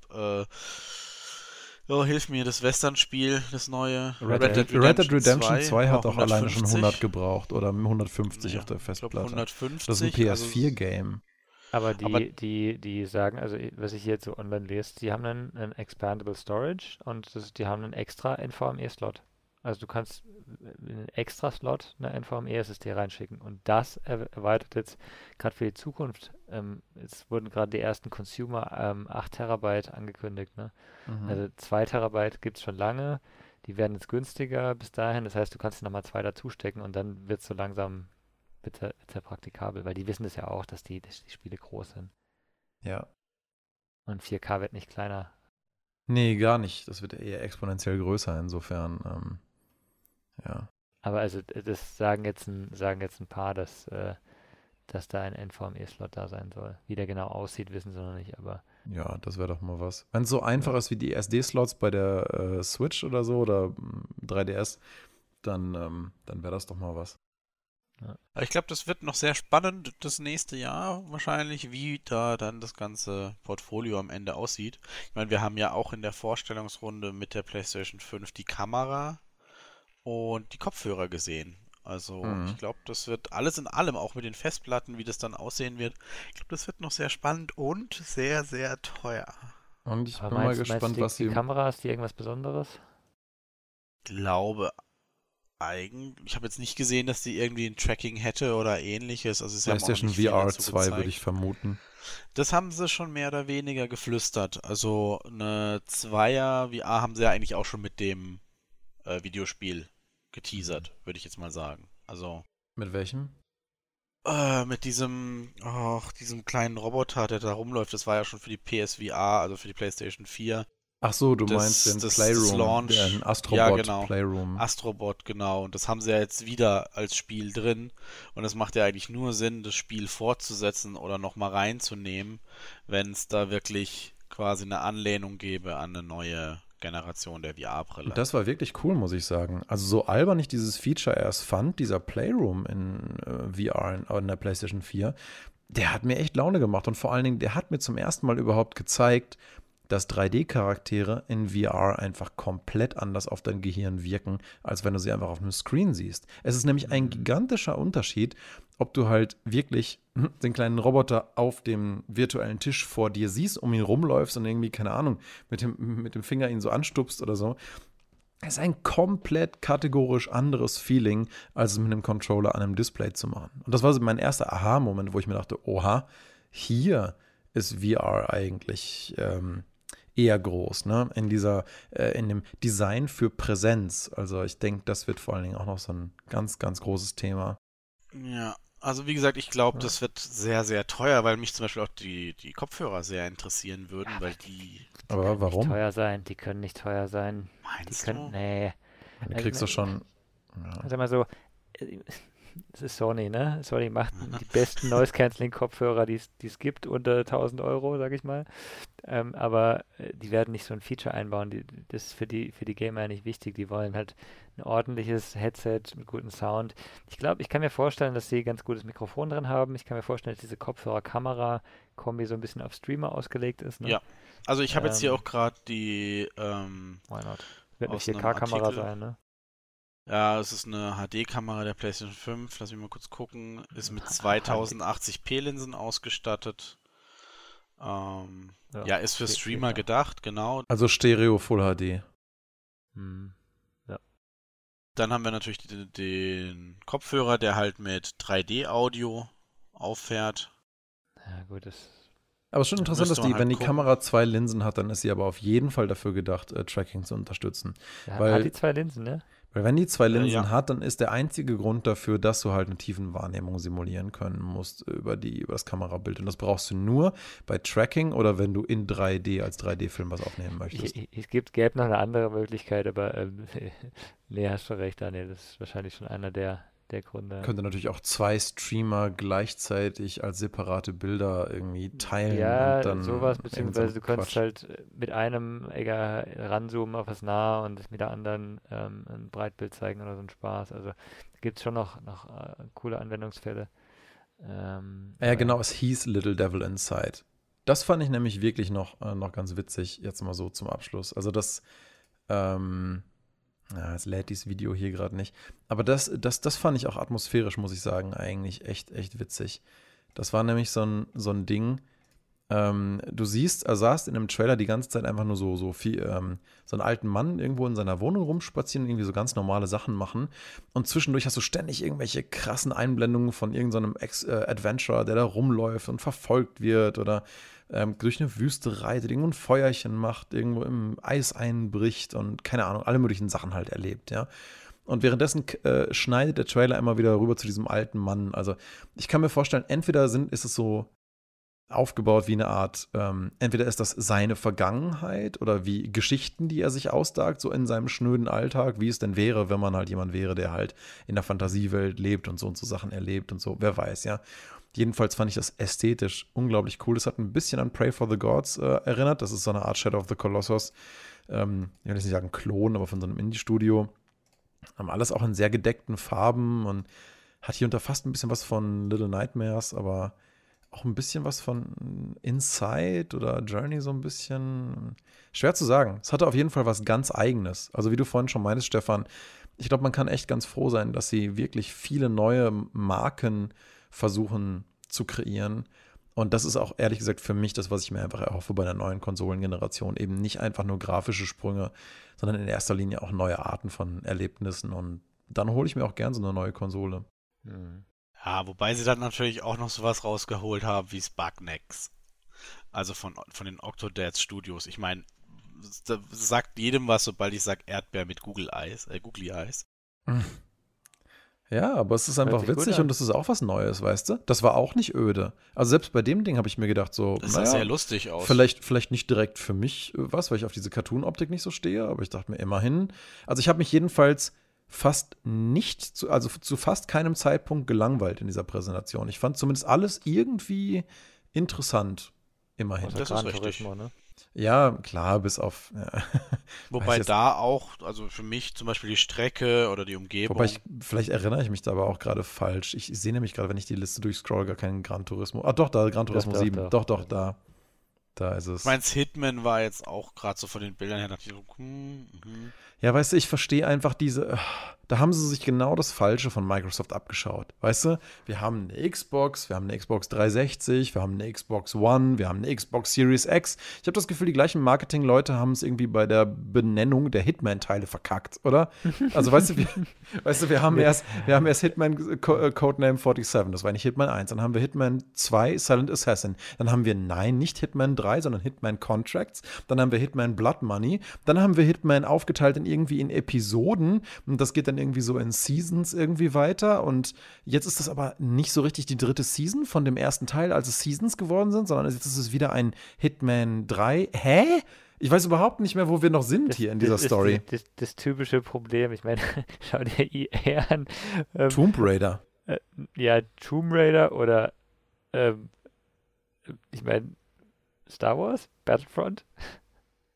äh, oh, hilf mir, das Western-Spiel, das neue. Red, Dead, Red Dead Redemption 2 hat auch alleine schon 100 gebraucht oder 150 Ja, auf der Ich glaube Festplatte. 150. Das ist ein also- PS4-Game. Aber die, Aber- die, die sagen, also was ich jetzt so online lese, die haben einen, einen Expandable Storage und das, die haben einen extra NVMe-Slot. Also du kannst in einen extra Slot eine NVMe-SSD reinschicken und das er erweitert jetzt gerade für die Zukunft ähm, es wurden gerade die ersten Consumer ähm, 8 Terabyte angekündigt. Ne? Mhm. Also 2 Terabyte gibt es schon lange. Die werden jetzt günstiger bis dahin. Das heißt, du kannst nochmal zwei dazustecken und dann wird es so langsam bitte, bitte praktikabel, weil die wissen das ja auch, dass die, dass die Spiele groß sind. ja. Und 4K wird nicht kleiner. Nee, gar nicht. Das wird eher exponentiell größer, insofern. Ähm, ja. Aber also das sagen jetzt ein, sagen jetzt ein paar, dass, äh, dass da ein NVMe-Slot da sein soll. Wie der genau aussieht, wissen sie noch nicht, aber Ja, das wäre doch mal was. Wenn es so einfach ist wie die SD-Slots bei der äh, Switch oder so oder mm, 3DS, dann, ähm, dann wäre das doch mal was. Ich glaube, das wird noch sehr spannend das nächste Jahr wahrscheinlich, wie da dann das ganze Portfolio am Ende aussieht. Ich meine, wir haben ja auch in der Vorstellungsrunde mit der PlayStation 5 die Kamera und die Kopfhörer gesehen. Also Mhm. ich glaube, das wird alles in allem, auch mit den Festplatten, wie das dann aussehen wird. Ich glaube, das wird noch sehr spannend und sehr, sehr teuer. Und ich Aber bin mal meinst, gespannt, meinst du, was die, die Kamera ist die irgendwas Besonderes? glaube eigentlich, ich habe jetzt nicht gesehen, dass die irgendwie ein Tracking hätte oder ähnliches. Also haben noch PlayStation viel VR dazu 2 würde ich vermuten. Das haben sie schon mehr oder weniger geflüstert. Also eine Zweier VR haben sie ja eigentlich auch schon mit dem äh, Videospiel geteasert, würde ich jetzt mal sagen. Also Mit welchem? äh, mit diesem, ach, diesem kleinen Roboter, der da rumläuft, das war ja schon für die PSVR, also für die PlayStation 4. Ach so, du Das- meinst den das Playroom, Launch. den Astrobot Ja, genau. Playroom. Astrobot, genau. Und das haben sie ja jetzt wieder als Spiel drin. Und es macht ja eigentlich nur Sinn, das Spiel fortzusetzen oder nochmal reinzunehmen, wenn es da wirklich quasi eine Anlehnung gäbe an eine neue Generation der VR-Brille. Das war wirklich cool, muss ich sagen. Also so albern ich dieses Feature erst fand, dieser Playroom in äh, VR in, in der PlayStation 4, der hat mir echt Laune gemacht und vor allen Dingen, der hat mir zum ersten Mal überhaupt gezeigt, dass 3D-Charaktere in VR einfach komplett anders auf dein Gehirn wirken, als wenn du sie einfach auf einem Screen siehst. Es ist nämlich ein gigantischer Unterschied, ob du halt wirklich den kleinen Roboter auf dem virtuellen Tisch vor dir siehst, um ihn rumläufst und irgendwie, keine Ahnung, mit dem, mit dem Finger ihn so anstupst oder so. Es ist ein komplett kategorisch anderes Feeling, als es mit einem Controller an einem Display zu machen. Und das war so mein erster Aha-Moment, wo ich mir dachte, oha, hier ist VR eigentlich ähm, eher groß, ne? In dieser, äh, in dem Design für Präsenz. Also ich denke, das wird vor allen Dingen auch noch so ein ganz, ganz großes Thema. Ja, also wie gesagt, ich glaube, Ja. das wird sehr, sehr teuer, weil mich zum Beispiel auch die, die Kopfhörer sehr interessieren würden, weil die. Aber Nicht warum? teuer sein, die können nicht teuer sein. Die Meinst können, du? nee. Du kriegst Also, doch schon. Ja. Sag mal so, äh, es ist Sony, ne? Sony macht die besten Noise-Canceling-Kopfhörer, die es gibt, unter 1000 Euro, sag ich mal. Ähm, aber äh, die werden nicht so ein Feature einbauen. Die, das ist für die, für die Gamer nicht wichtig. Die wollen halt ein ordentliches Headset mit gutem Sound. Ich glaube, ich kann mir vorstellen, dass sie ganz gutes Mikrofon drin haben. Ich kann mir vorstellen, dass diese Kopfhörer-Kamera-Kombi so ein bisschen auf Streamer ausgelegt ist. Ne? Ja. Also ich habe jetzt hier Ähm. auch gerade die, ähm, Why not? Wird eine Aus einem 4K-Kamera Artikel. sein, ne? Ja, es ist eine HD-Kamera der PlayStation 5, lass mich mal kurz gucken, ist mit 2080p Linsen ausgestattet. Ähm, ja, ist für Streamer 4K. gedacht, genau. Also Stereo Full HD. Hm. Dann haben wir natürlich den, den Kopfhörer, der halt mit 3D-Audio auffährt. Ja, gut, das Aber es ist schon interessant, dass die, halt wenn die gucken. Kamera zwei Linsen hat, dann ist sie aber auf jeden Fall dafür gedacht, äh, Tracking zu unterstützen. Ja, Weil- hat die zwei Linsen, ne? Weil wenn die zwei Linsen ja. hat, dann ist der einzige Grund dafür, dass du halt eine Tiefenwahrnehmung simulieren können musst über, die, über das Kamerabild. Und das brauchst du nur bei Tracking oder wenn du in 3D als 3D-Film was aufnehmen möchtest. Es gibt, gäbe noch eine andere Möglichkeit, aber ähm, nee, hast du recht, Daniel. Das ist wahrscheinlich schon einer der, der Gründe. Könnte natürlich auch zwei Streamer gleichzeitig als separate Bilder irgendwie teilen. ja, und dann sowas, irgend so beziehungsweise du könntest Quatsch. halt mit einem egal ranzoomen auf was nah und mit der anderen ähm, ein Breitbild zeigen oder so ein Spaß. Also gibt es schon noch, noch äh, coole Anwendungsfälle. Ähm, Ja, aber genau, es hieß Little Devil Inside. Das fand ich nämlich wirklich noch, äh, noch ganz witzig, jetzt mal so zum Abschluss. Also das, ähm, ja, es lädt dieses Video hier gerade nicht. Aber das, das, das fand ich auch atmosphärisch, muss ich sagen, eigentlich echt, echt witzig. Das war nämlich so ein, so ein Ding, ähm, du siehst, er saß in einem Trailer die ganze Zeit einfach nur so, so viel, ähm, so einen alten Mann irgendwo in seiner Wohnung rumspazieren, irgendwie so ganz normale Sachen machen. Und zwischendurch hast du ständig irgendwelche krassen Einblendungen von irgendeinem so äh, Adventurer, der da rumläuft und verfolgt wird oder ähm, durch eine Wüste reitet, irgendwo ein Feuerchen macht, irgendwo im Eis einbricht und keine Ahnung, alle möglichen Sachen halt erlebt, ja. Und währenddessen äh, schneidet der Trailer immer wieder rüber zu diesem alten Mann. Also ich kann mir vorstellen, entweder sind, ist es so aufgebaut wie eine Art, ähm, entweder ist das seine Vergangenheit oder wie Geschichten, die er sich ausdagt, so in seinem schnöden Alltag, wie es denn wäre, wenn man halt jemand wäre, der halt in der Fantasiewelt lebt und so und so Sachen erlebt und so, wer weiß, ja. Jedenfalls fand ich das ästhetisch unglaublich cool. Es hat ein bisschen an Pray for the Gods äh, erinnert. Das ist so eine Art Shadow of the Colossus. Ähm, ich will jetzt nicht sagen Klon, aber von so einem Indie-Studio. Haben alles auch in sehr gedeckten Farben und hat hier unter fast ein bisschen was von Little Nightmares, aber auch ein bisschen was von Inside oder Journey so ein bisschen. Schwer zu sagen. Es hatte auf jeden Fall was ganz Eigenes. Also wie du vorhin schon meintest, Stefan, ich glaube, man kann echt ganz froh sein, dass sie wirklich viele neue Marken versuchen zu kreieren. Und das ist auch ehrlich gesagt für mich das, was ich mir einfach erhoffe bei der neuen Konsolengeneration. Eben nicht einfach nur grafische Sprünge, sondern in erster Linie auch neue Arten von Erlebnissen. Und dann hole ich mir auch gern so eine neue Konsole. Mhm. Ja, wobei sie dann natürlich auch noch sowas rausgeholt haben wie Sparknex. Also von, von den Octodad Studios. Ich meine, sagt jedem was, sobald ich sage Erdbeer mit Google Eyes, äh, Googly Eyes. Ja, aber es ist einfach witzig und es ist auch was Neues, weißt du? Das war auch nicht öde. Also selbst bei dem Ding habe ich mir gedacht, so, das sah naja, sehr lustig aus. Vielleicht, vielleicht nicht direkt für mich was, weil ich auf diese Cartoon-Optik nicht so stehe, aber ich dachte mir immerhin. Also ich habe mich jedenfalls fast nicht, zu, also zu fast keinem Zeitpunkt gelangweilt in dieser Präsentation. Ich fand zumindest alles irgendwie interessant, immerhin. Das ist richtig. Ne? Ja, klar, bis auf. Ja. Wobei da auch, also für mich zum Beispiel die Strecke oder die Umgebung. Wobei ich, vielleicht erinnere ich mich da aber auch gerade falsch. Ich, ich sehe nämlich gerade, wenn ich die Liste durchscroll, gar keinen Gran Turismo. Ah, doch, da, Gran Turismo doch, 7. Doch, doch, doch, da. Da ist es. Ich meins Hitman war jetzt auch gerade so von den Bildern her, dachte ich so, hm, hm. Ja, weißt du, ich verstehe einfach diese. Da haben sie sich genau das Falsche von Microsoft abgeschaut. Weißt du, wir haben eine Xbox, wir haben eine Xbox 360, wir haben eine Xbox One, wir haben eine Xbox Series X. Ich habe das Gefühl, die gleichen Marketingleute haben es irgendwie bei der Benennung der Hitman-Teile verkackt, oder? Also, weißt du, wir, weißt du, wir haben erst, wir haben erst Hitman äh, Codename 47, das war nicht Hitman 1. Dann haben wir Hitman 2, Silent Assassin. Dann haben wir, nein, nicht Hitman 3, sondern Hitman Contracts. Dann haben wir Hitman Blood Money. Dann haben wir Hitman aufgeteilt in irgendwie in Episoden und das geht dann irgendwie so in Seasons irgendwie weiter und jetzt ist das aber nicht so richtig die dritte Season von dem ersten Teil, als es Seasons geworden sind, sondern jetzt ist es wieder ein Hitman 3. Hä? Ich weiß überhaupt nicht mehr, wo wir noch sind das, hier in dieser das Story. Das, das, typische Problem, ich meine, schau dir EA an. Ähm, Tomb Raider. Äh, ja, Tomb Raider oder ähm, ich meine, Star Wars? Battlefront?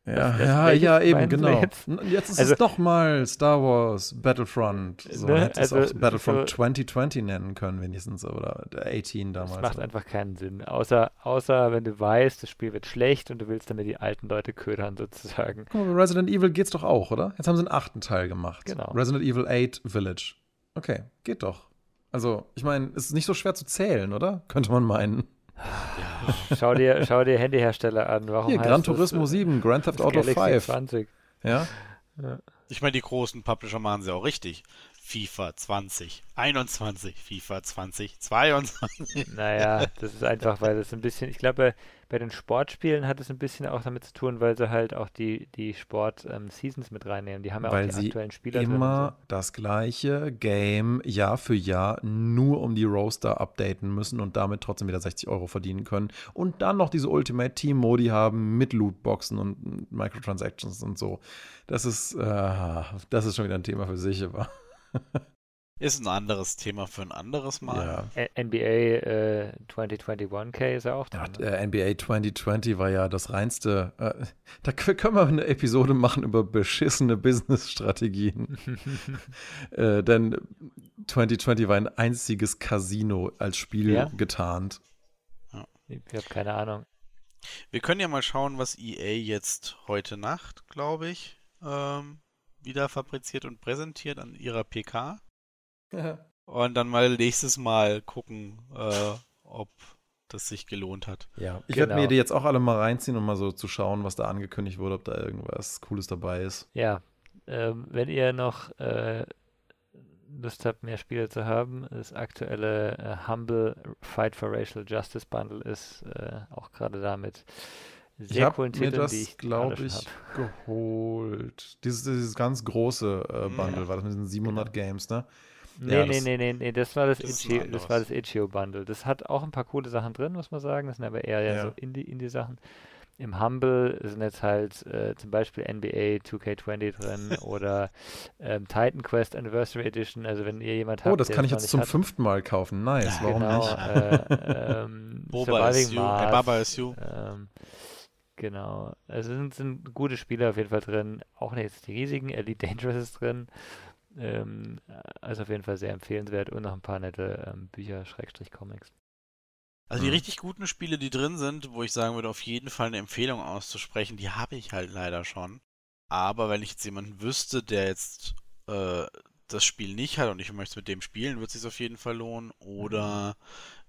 Ja, ja, ja, eben, genau. Jetzt, jetzt ist also, es doch mal Star Wars Battlefront. So, ne, hätte also, es auch Battlefront so, 2020 nennen können, wenigstens, oder 18 damals. Das macht einfach keinen Sinn. Außer, außer, wenn du weißt, das Spiel wird schlecht und du willst damit die alten Leute ködern, sozusagen. Guck mal, Resident Evil geht's doch auch, oder? Jetzt haben sie einen achten Teil gemacht. Genau. Resident Evil 8 Village. Okay, geht doch. Also, ich meine, es ist nicht so schwer zu zählen, oder? Könnte man meinen. Ja. Schau dir, schau dir Handyhersteller an. Warum Hier, Gran Turismo das, 7, Grand Theft Auto Galaxy 5. 20. Ja? ja. Ich meine, die großen Publisher machen sie auch richtig. FIFA 2021, FIFA 2022. Naja, das ist einfach, weil das ein bisschen, ich glaube, bei den Sportspielen hat es ein bisschen auch damit zu tun, weil sie halt auch die, die Sport-Seasons ähm, mit reinnehmen. Die haben ja weil auch die aktuellen Spieler immer so. das gleiche Game Jahr für Jahr nur um die Roaster updaten müssen und damit trotzdem wieder 60 Euro verdienen können. Und dann noch diese Ultimate Team Modi haben mit Lootboxen und Microtransactions und so. Das ist, äh, das ist schon wieder ein Thema für sich, aber. Ist ein anderes Thema für ein anderes Mal. Ja. NBA äh, 2021K ist ja auch dran. Ja, äh, NBA 2020 war ja das reinste. Äh, da können wir eine Episode machen über beschissene Business-Strategien. äh, denn 2020 war ein einziges Casino als Spiel ja? getarnt. Ja. Ich habe keine Ahnung. Wir können ja mal schauen, was EA jetzt heute Nacht, glaube ich, ähm, wieder fabriziert und präsentiert an ihrer PK. Und dann mal nächstes Mal gucken, äh, ob das sich gelohnt hat. Ja, ich Genau. werde mir die jetzt auch alle mal reinziehen, um mal so zu schauen, was da angekündigt wurde, ob da irgendwas Cooles dabei ist. Ja, ähm, wenn ihr noch äh, Lust habt, mehr Spiele zu haben, das aktuelle äh, Humble Fight for Racial Justice Bundle ist äh, auch gerade damit sehr habe coolen mir Titeln, das, die ich glaube ich, schon geholt. Dieses, dieses ganz große äh, Mhm. Bundle, war das mit diesen 700 Genau. Games, ne? Nee, Ja, nee, das- nee, nee, nee, das war das, das Itch.io, das war das Itch.io Bundle. Das hat auch ein paar coole Sachen drin, muss man sagen. Das sind aber eher ja, Ja. so Indie- Indie-Sachen. Im Humble sind jetzt halt äh, zum Beispiel NBA 2K20 drin oder ähm, Titan Quest Anniversary Edition. Also wenn ihr jemand habt, Oh, das kann ich jetzt zum hat, fünften Mal kaufen. Nice, warum genau, nicht? Äh, ähm, Boba is you, Mars, Baba is you. ähm, genau. Also sind, sind gute Spiele auf jeden Fall drin. Auch nicht jetzt die riesigen. Elite Dangerous ist drin. Ähm, also auf jeden Fall sehr empfehlenswert und noch ein paar nette ähm, Bücher, Schrägstrich Comics. Also die Mhm. richtig guten Spiele, die drin sind, wo ich sagen würde, auf jeden Fall eine Empfehlung auszusprechen, die habe ich halt leider schon. Aber wenn ich jetzt jemanden wüsste, der jetzt äh, das Spiel nicht hat und ich möchte es mit dem spielen, wird es sich auf jeden Fall lohnen. Oder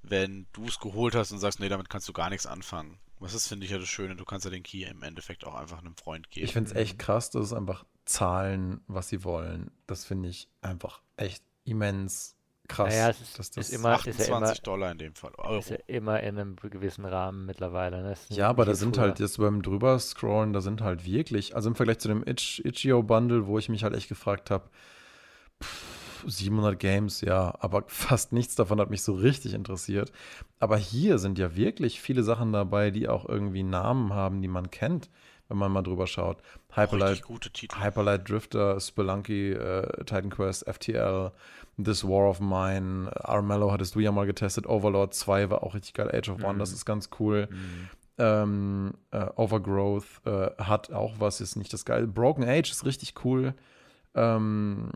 wenn du es geholt hast und sagst, nee, damit kannst du gar nichts anfangen. Was ist, finde ich ja das Schöne, du kannst ja den Key im Endeffekt auch einfach einem Freund geben. Ich finde es echt krass, dass es einfach zahlen, was sie wollen. Das finde ich einfach echt immens krass. Naja, es ist- dass das ist immer- ist ja 28 Dollar in dem Fall. Euro. Ist ja immer in einem gewissen Rahmen mittlerweile. Ne? Ja, aber da sind früher. halt jetzt beim drüber scrollen, da sind halt wirklich, also im Vergleich zu dem Itch, Itch.io Bundle, wo ich mich halt echt gefragt habe, 700 Games, ja, aber fast nichts davon hat mich so richtig interessiert. Aber hier sind ja wirklich viele Sachen dabei, die auch irgendwie Namen haben, die man kennt, wenn man mal drüber schaut. Hyperlight. Hyperlight Drifter, Spelunky, äh, Titan Quest, FTL, This War of Mine, Armello hattest du ja mal getestet, Overlord 2 war auch richtig geil, Age of One, das Mhm. ist ganz cool. Mhm. Ähm, äh, Overgrowth äh, hat auch was, ist nicht das geil. Broken Age ist richtig cool. Ähm,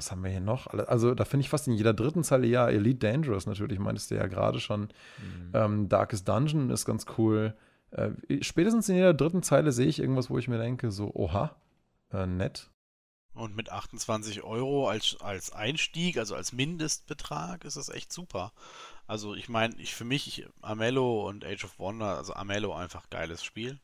was haben wir hier noch? Also, da finde ich fast in jeder dritten Zeile, ja, Elite Dangerous natürlich, meintest du ja gerade schon. Mhm. Ähm, Darkest Dungeon ist ganz cool. Äh, spätestens in jeder dritten Zeile sehe ich irgendwas, wo ich mir denke, so, oha, äh, nett. Und mit 28 Euro als, als Einstieg, also als Mindestbetrag, ist das echt super. Also ich meine, ich für mich, ich, Amello und Age of Wonder, also Amello einfach geiles Spiel.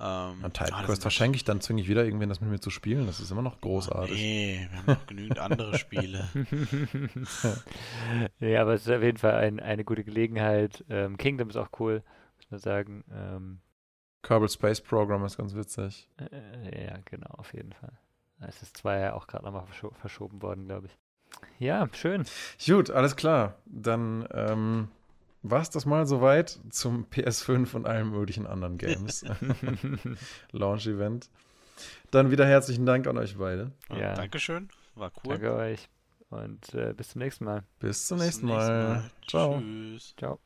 Ähm, An Titan ah, das Quest verschenke ich, dann zwinge ich wieder irgendwen, das mit mir zu spielen. Das ist immer noch großartig. Nee, wir haben noch genügend andere Spiele. ja, aber es ist auf jeden Fall ein, eine gute Gelegenheit. Ähm, Kingdom ist auch cool, muss man sagen. Ähm, Kerbal Space Program ist ganz witzig. äh, ja, genau, auf jeden Fall. Es ist zwar ja auch gerade nochmal verscho verschoben worden, glaube ich. Ja, schön. Gut, alles klar. Dann ähm, war es das mal soweit zum PS5 und allen möglichen anderen Games. Launch-Event. Dann wieder herzlichen Dank an euch beide. Ja. Dankeschön, war cool. Danke euch und äh, bis zum nächsten Mal. Bis zum Bis nächsten Mal. Ciao. Tschüss. Ciao.